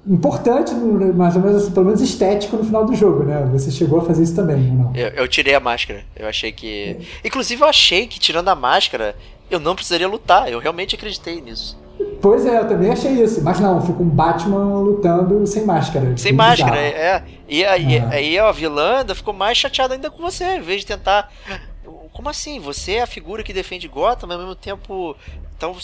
importante, mais ou menos, pelo menos estético no final do jogo, né? Você chegou a fazer isso também, ou não? Eu, eu tirei a máscara. Eu achei que. É. Inclusive, eu achei que tirando a máscara, eu não precisaria lutar. Eu realmente acreditei nisso. Pois é, eu também achei isso. Mas não, fica um Batman lutando sem máscara. Sem máscara, é. E aí, ah. aí a vilã ainda ficou mais chateada ainda com você, em vez de tentar. Como assim? Você é a figura que defende Gotham, mas ao mesmo tempo. Então,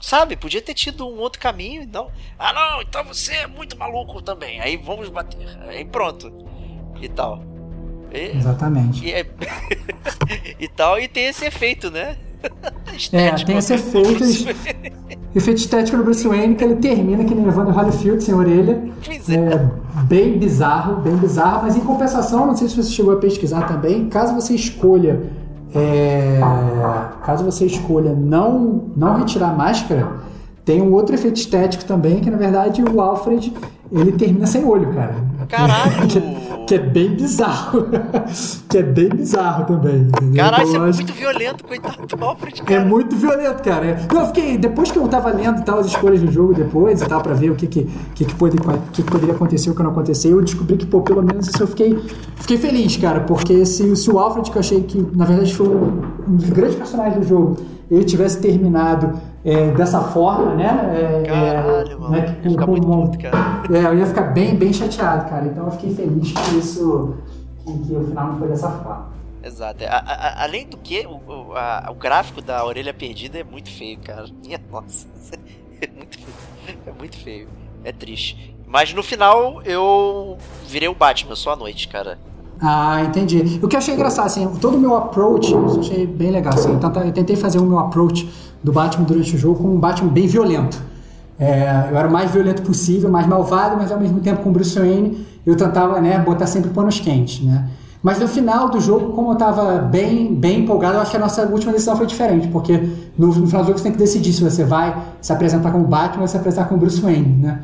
sabe, podia ter tido um outro caminho. Não. Ah, não, então você é muito maluco também. Aí vamos bater. Aí pronto. E tal. E, Exatamente. E, é... e tal, e tem esse efeito, né? é, tem esse efeito, efeito estético no Bruce Wayne que ele termina que nem levando Holyfield sem orelha. É. é. Bem bizarro, bem bizarro, mas em compensação, não sei se você chegou a pesquisar também, caso você escolha é, caso você escolha não, não retirar a máscara, tem um outro efeito estético também, que na verdade o Alfred ele termina sem olho, cara. Caralho! que, que, é bem bizarro. que é bem bizarro também. Entendeu? Caralho, então, isso é muito violento, coitado do Alfred, cara. É muito violento, cara. É. Não, eu fiquei, depois que eu tava lendo tal, as escolhas do jogo depois e tal, pra ver o que que, que, que, pode, que, que poderia acontecer, o que não aconteceu, eu descobri que, pô, pelo menos isso eu fiquei, fiquei feliz, cara, porque se, se o Alfred, que eu achei que, na verdade, foi um dos grandes personagens do jogo, ele tivesse terminado é, dessa forma, né? É, é Caralho, mano. Né, com, com, muito cara. É, eu ia ficar bem, bem chateado, cara. Então eu fiquei feliz que isso, que, que o final não foi dessa forma. Exato. A, a, além do que, o, a, o gráfico da orelha perdida é muito feio, cara. Minha nossa. É muito feio. É muito feio. É triste. Mas no final eu virei o Batman só à noite, cara. Ah, entendi. O que eu achei engraçado, assim, todo o meu approach, eu achei bem legal, assim. Então, eu tentei fazer o meu approach do Batman durante o jogo com um Batman bem violento. É, eu era o mais violento possível, mais malvado, mas ao mesmo tempo com o Bruce Wayne eu tentava né, botar sempre panos quentes, né? Mas no final do jogo, como eu estava bem, bem empolgado, eu acho que a nossa última decisão foi diferente, porque no, no, final do jogo você tem que decidir se você vai se apresentar como Batman ou se apresentar como Bruce Wayne, né?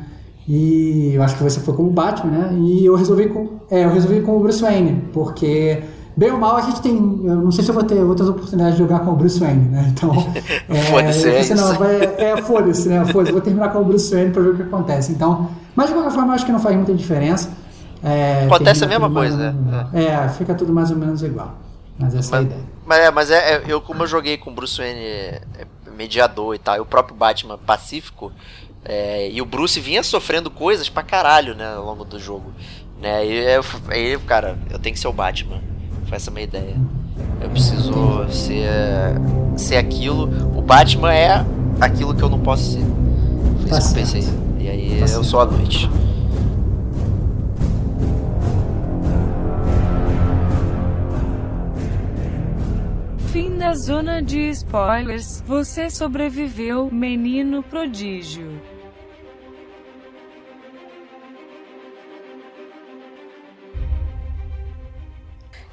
E eu acho que você foi como Batman, né? E eu resolvi com, é, eu resolvi com o Bruce Wayne, porque bem ou mal a gente tem. Eu não sei se eu vou ter outras oportunidades de jogar com o Bruce Wayne, né? Então. É, foda-se, é, não, vai, é foda-se, né? Foda-se, vou terminar com o Bruce Wayne pra ver o que acontece. Então. Mas de qualquer forma, eu acho que não faz muita diferença. É, Acontece a mesma coisa, né? É, fica tudo mais ou menos igual. Mas essa mas, é a ideia. Mas é, mas é, eu como eu joguei com o Bruce Wayne é, mediador e tal, e o próprio Batman pacífico, é, e o Bruce vinha sofrendo coisas pra caralho, né, ao longo do jogo. Né, e aí, cara, eu tenho que ser o Batman. Foi essa a minha ideia. Eu preciso ser, ser aquilo. O Batman é aquilo que eu não posso ser. Foi tá isso que eu pensei. E aí tá eu sou a noite. Fim da zona de spoilers. Você sobreviveu, menino prodígio.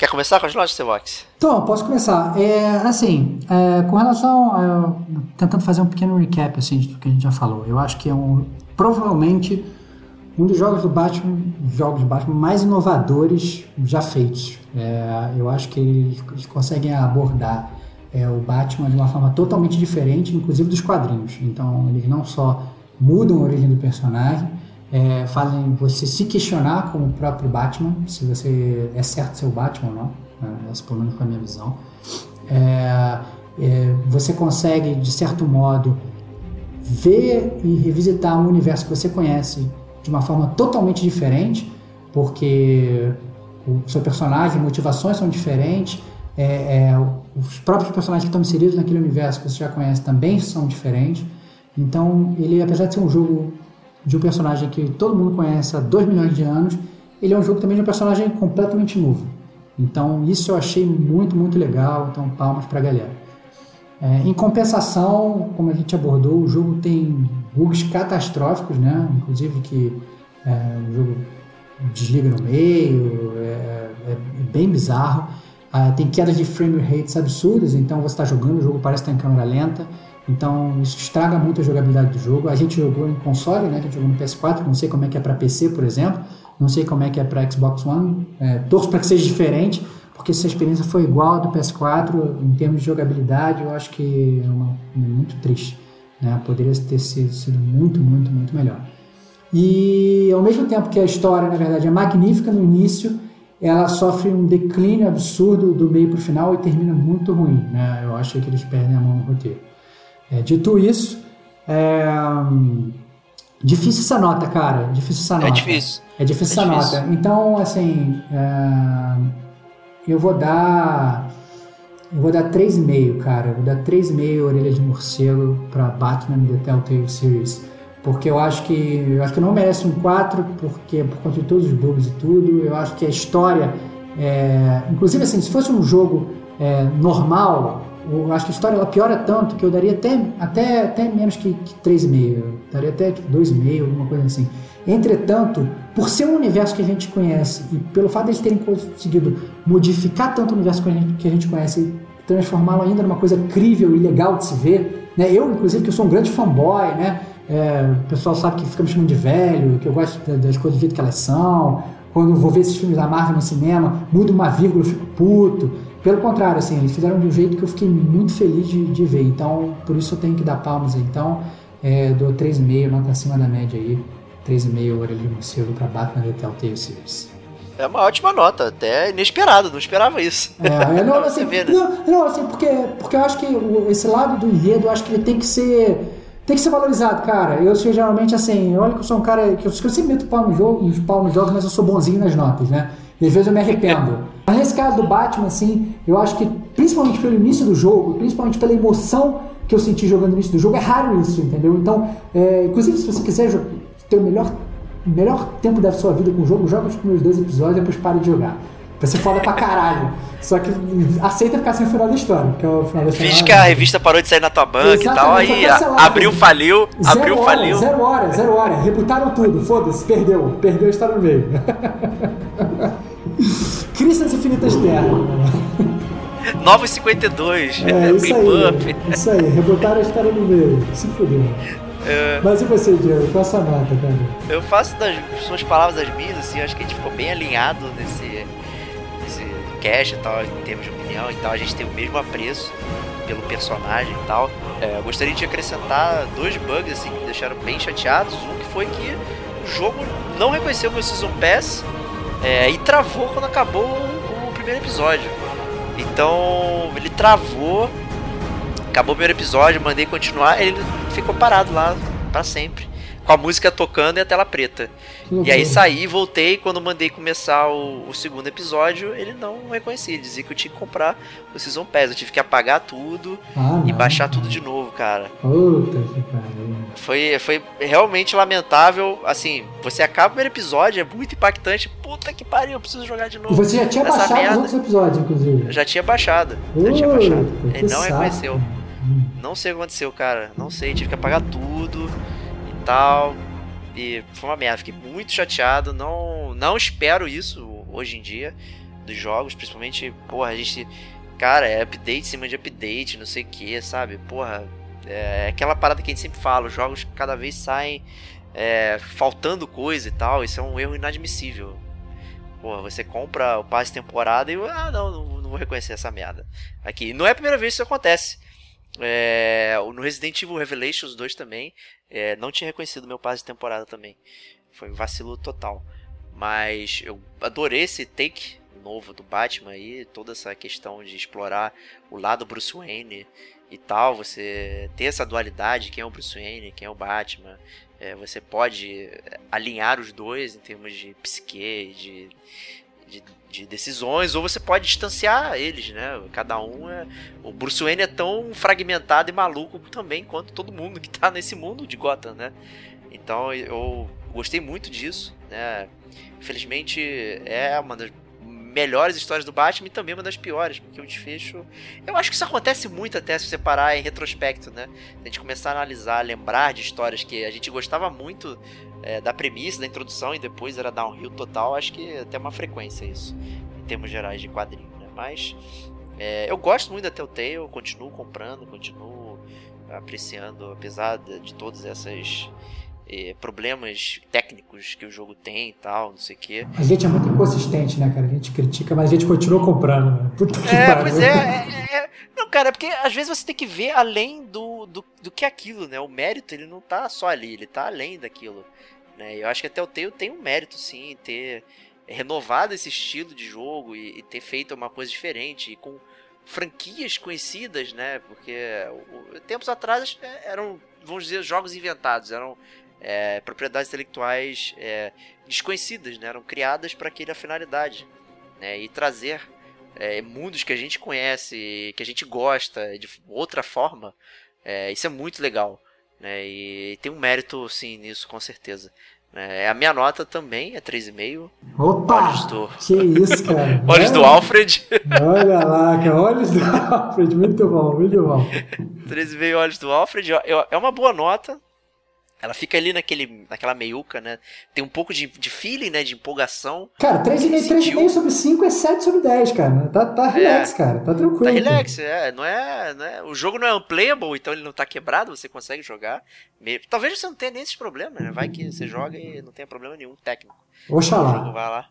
Quer começar com as notas, Vox? Então, posso começar. É, assim, é, com relação a, tentando fazer um pequeno recap assim, do que a gente já falou. Eu acho que é um provavelmente um dos jogos do Batman, jogos do Batman mais inovadores já feitos. É, eu acho que eles, eles conseguem abordar é, o Batman de uma forma totalmente diferente, inclusive dos quadrinhos. Então, eles não só mudam a origem do personagem, é, fazem você se questionar como o próprio Batman, se você é certo ser o Batman ou não, essa pelo menos foi a minha visão. É, é, você consegue, de certo modo, ver e revisitar um universo que você conhece de uma forma totalmente diferente, porque o seu personagem, motivações são diferentes, é, é, os próprios personagens que estão inseridos naquele universo que você já conhece também são diferentes. Então, ele, apesar de ser um jogo de um personagem que todo mundo conhece há 2 milhões de anos, ele é um jogo também de um personagem completamente novo. Então isso eu achei muito, muito legal, então palmas pra galera. É, em compensação, como a gente abordou, o jogo tem bugs catastróficos, né? Inclusive que é, o jogo desliga no meio, é, é, é bem bizarro. Ah, tem quedas de frame rates absurdas, então você está jogando, o jogo parece estar em câmera lenta. Então isso estraga muito a jogabilidade do jogo. A gente jogou em console, né? A gente jogou no PS4, não sei como é que é para PC, por exemplo. Não sei como é que é para Xbox One. É, torço para que seja diferente, porque se a experiência foi igual à do PS4, em termos de jogabilidade, eu acho que é, uma, é muito triste. Né? Poderia ter sido, sido muito, muito, muito melhor. E ao mesmo tempo que a história, na verdade, é magnífica no início, ela sofre um declínio absurdo do meio para o final e termina muito ruim. Né? Eu acho que eles perdem a mão no roteiro. É, dito isso, é, difícil essa nota, cara. Difícil essa é nota. É difícil. É difícil é essa difícil. nota. Então, assim, é, eu vou dar. Eu vou dar 3,5, cara. Eu vou dar 3,5 orelha de morcego para Batman The Telltale Series. Porque eu acho que. Eu acho que não merece um 4, porque por conta de todos os bugs e tudo. Eu acho que a história. É, inclusive, assim, se fosse um jogo é, normal, acho que a história ela piora tanto que eu daria até, até, até menos que, que 3,5. Daria até 2,5, alguma coisa assim. Entretanto, por ser um universo que a gente conhece e pelo fato de eles terem conseguido modificar tanto o universo que a gente, que a gente conhece e transformá-lo ainda numa coisa crível e legal de se ver, né? Eu, inclusive, que eu sou um grande fanboy, né? É, o pessoal sabe que fica me chamando de velho, que eu gosto das coisas do jeito que elas são. Quando vou ver esses filmes da Marvel no cinema, muda uma vírgula, eu fico puto. Pelo contrário, assim, eles fizeram de um jeito que eu fiquei muito feliz de, de ver. Então, por isso eu tenho que dar palmas aí. Então, é, dou 3,5, nota acima da média aí. 3,5 orelha de morcego pra Batman The Telltale Series. É uma ótima nota, até inesperado, não esperava isso. É, não, assim, né? não, não, assim, porque, porque eu acho que esse lado do enredo, eu acho que ele tem que ser tem que ser valorizado, cara. Eu sou geralmente assim, olha que eu sou um cara que eu, eu sempre meto pau no jogo, pau no jogo, mas eu sou bonzinho nas notas, né? E às vezes eu me arrependo. Mas nesse caso do Batman, assim, eu acho que principalmente pelo início do jogo, principalmente pela emoção que eu senti jogando no início do jogo, é raro isso, entendeu? Então, é, inclusive, se você quiser ter o melhor, melhor tempo da sua vida com o jogo, joga os primeiros dois episódios e depois pare de jogar. Vai ser foda pra caralho. Só que aceita ficar sem o final da história, porque é o final da história. Finge que a revista parou de sair na tua banca e tal, aí abriu, faliu, zero abriu, hora, faliu. Zero hora, zero hora. Rebutaram tudo, foda-se, perdeu. Perdeu a história no meio. Crise das Infinitas Terras. Novos 52, é, isso aí, isso aí, rebutaram a história no meio. Se fudeu. É... Mas e você, Diego? Qual a sua nota, cara? Eu faço das suas palavras as minhas, assim, acho que a gente ficou bem alinhado nesse, nesse cast e tal, em termos de opinião e tal. A gente tem o mesmo apreço pelo personagem e tal. É, gostaria de acrescentar dois bugs, assim, que me deixaram bem chateados. Um que foi que o jogo não reconheceu meu Season Pass é, e travou quando acabou o, o primeiro episódio. Então ele travou, acabou o primeiro episódio, mandei continuar, ele ficou parado lá para sempre com a música tocando e a tela preta. Uhum. E aí saí, voltei, quando mandei começar o, o, segundo episódio, ele não reconhecia, ele dizia que eu tinha que comprar o Season Pass, eu tive que apagar tudo ah, e baixar tudo de novo, cara. Puta que pariu. Foi, foi realmente lamentável, assim, você acaba o primeiro episódio, é muito impactante, puta que pariu, eu preciso jogar de novo. Você já tinha baixado merda. os outros episódios, inclusive? Eu já tinha baixado, já tinha baixado. Ele não reconheceu. Não sei o que aconteceu, cara, não sei, tive que apagar tudo tal. E foi uma merda, fiquei muito chateado. Não, não espero isso hoje em dia dos jogos, principalmente, porra, a gente. Cara, é update em cima de update, não sei o que, sabe? Porra, é aquela parada que a gente sempre fala: os jogos cada vez saem é, faltando coisa e tal. Isso é um erro inadmissível. Porra, você compra o passe temporada e. Ah, não, não, não vou reconhecer essa merda. Aqui. Não é a primeira vez que isso acontece. É, no Resident Evil Revelations 2 também, é, não tinha reconhecido meu passe de temporada também. Foi um vacilo total. Mas eu adorei esse take novo do Batman aí, toda essa questão de explorar o lado Bruce Wayne e tal, você ter essa dualidade, quem é o Bruce Wayne, quem é o Batman, é, você pode alinhar os dois em termos de psique, de, de, de, decisões, ou você pode distanciar eles, né? Cada um é. O Bruce Wayne é tão fragmentado e maluco também quanto todo mundo que tá nesse mundo de Gotham, né? Então eu gostei muito disso, né? Infelizmente é uma das melhores histórias do Batman e também uma das piores, porque o desfecho. Eu acho que isso acontece muito até se você parar em retrospecto, né? A gente começar a analisar, lembrar de histórias que a gente gostava muito é, da premissa, da introdução e depois era downhill total, acho que até uma frequência isso, em termos gerais de quadrinho, né? Mas é, eu gosto muito da Telltale, continuo comprando, continuo apreciando, apesar de, de todas essas eh, problemas técnicos que o jogo tem e tal, não sei o quê. A gente é muito inconsistente, né, cara? A gente critica, mas a gente continua comprando, né? Puta que é, pois é, é, é, Não, cara, é porque às vezes você tem que ver além do, do, do que aquilo, né? O mérito, ele não tá só ali, ele tá além daquilo. Né? Eu acho que até o Telltale tem um mérito, sim, em ter renovado esse estilo de jogo e, e ter feito uma coisa diferente e com franquias conhecidas, né? Porque tempos atrás é, eram, vamos dizer, jogos inventados, eram é, propriedades intelectuais é, desconhecidas, né? eram criadas para aquela finalidade. Né? E trazer é, mundos que a gente conhece, que a gente gosta de outra forma, é, isso é muito legal. Né? E tem um mérito, sim, nisso, com certeza. É, a minha nota também é 3,5. Opa! Olhos do... Que isso, cara. olhos do Alfred. Olha lá, cara. Olhos do Alfred. Muito bom, muito bom. 3,5 olhos do Alfred. É uma boa nota. Ela fica ali naquele, naquela meiuca, né? Tem um pouco de, de feeling, né? De empolgação. Cara, 3,5 sobre 5 é 7 sobre 10, cara. Tá, tá relax, é, cara. Tá tranquilo. Tá relax, é. Não é, não é. O jogo não é unplayable, então ele não tá quebrado, você consegue jogar. Talvez você não tenha nem esses problemas, né? Vai que você joga e não tenha problema nenhum técnico. Oxalá. O jogo vai lá.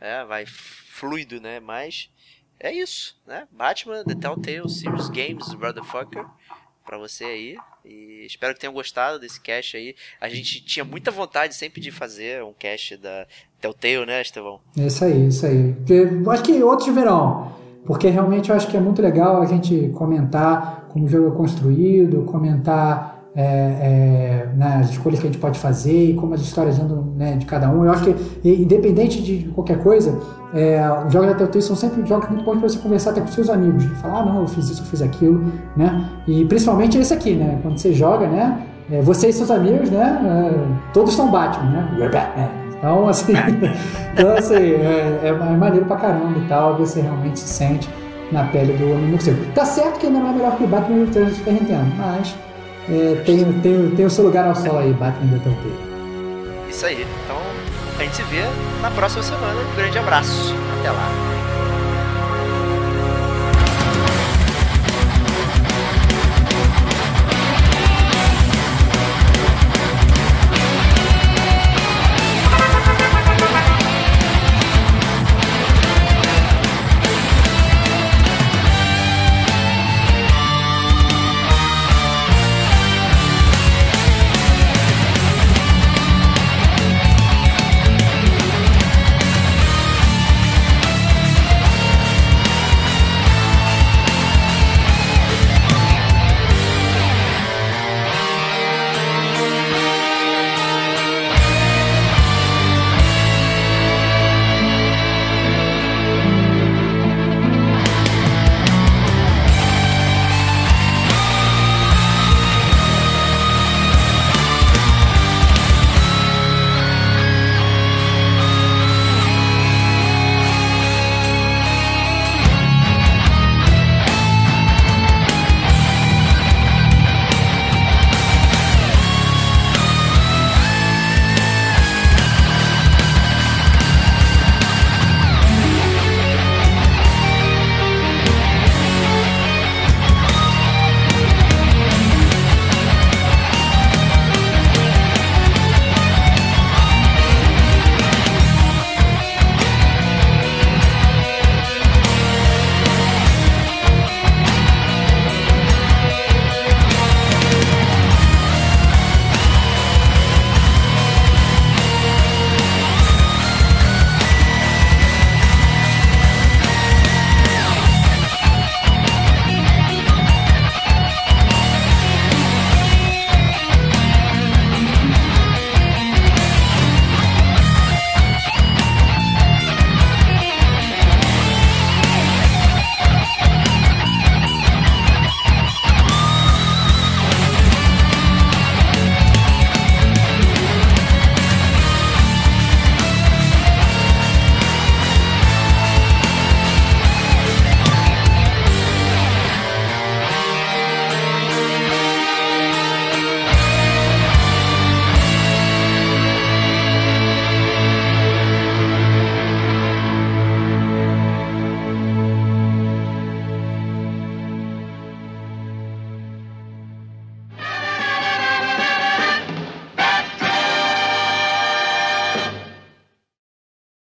É, vai fluido, né? Mas é isso, né? Batman, The Telltale Series Games, Brotherfucker para você aí. E espero que tenham gostado desse cast aí. A gente tinha muita vontade sempre de fazer um cast da Telltale, né, Estevão? Isso aí, isso aí. acho que outros verão. Porque realmente eu acho que é muito legal a gente comentar como o jogo é construído, comentar é, é, né, as escolhas que a gente pode fazer e como as histórias andam né, de cada um. Eu acho que, independente de qualquer coisa, é, os jogos da Telltale são sempre jogos muito bons para você conversar até com seus amigos. Falar, ah, não, eu fiz isso, eu fiz aquilo, né? E principalmente esse aqui, né? Quando você joga, né? É, você e seus amigos, né? É, todos são Batman, né? Então, assim, então, assim é, é, é, maneiro pra caramba e tal, você realmente se sente na pele do homem morcego. Tá certo que ainda não é melhor que o Batman e o Super Nintendo, mas é, tem, tem, tem o seu lugar ao sol aí, Batman da Telltale. Isso aí. Então, a gente se vê na próxima semana. Um grande abraço. Até lá.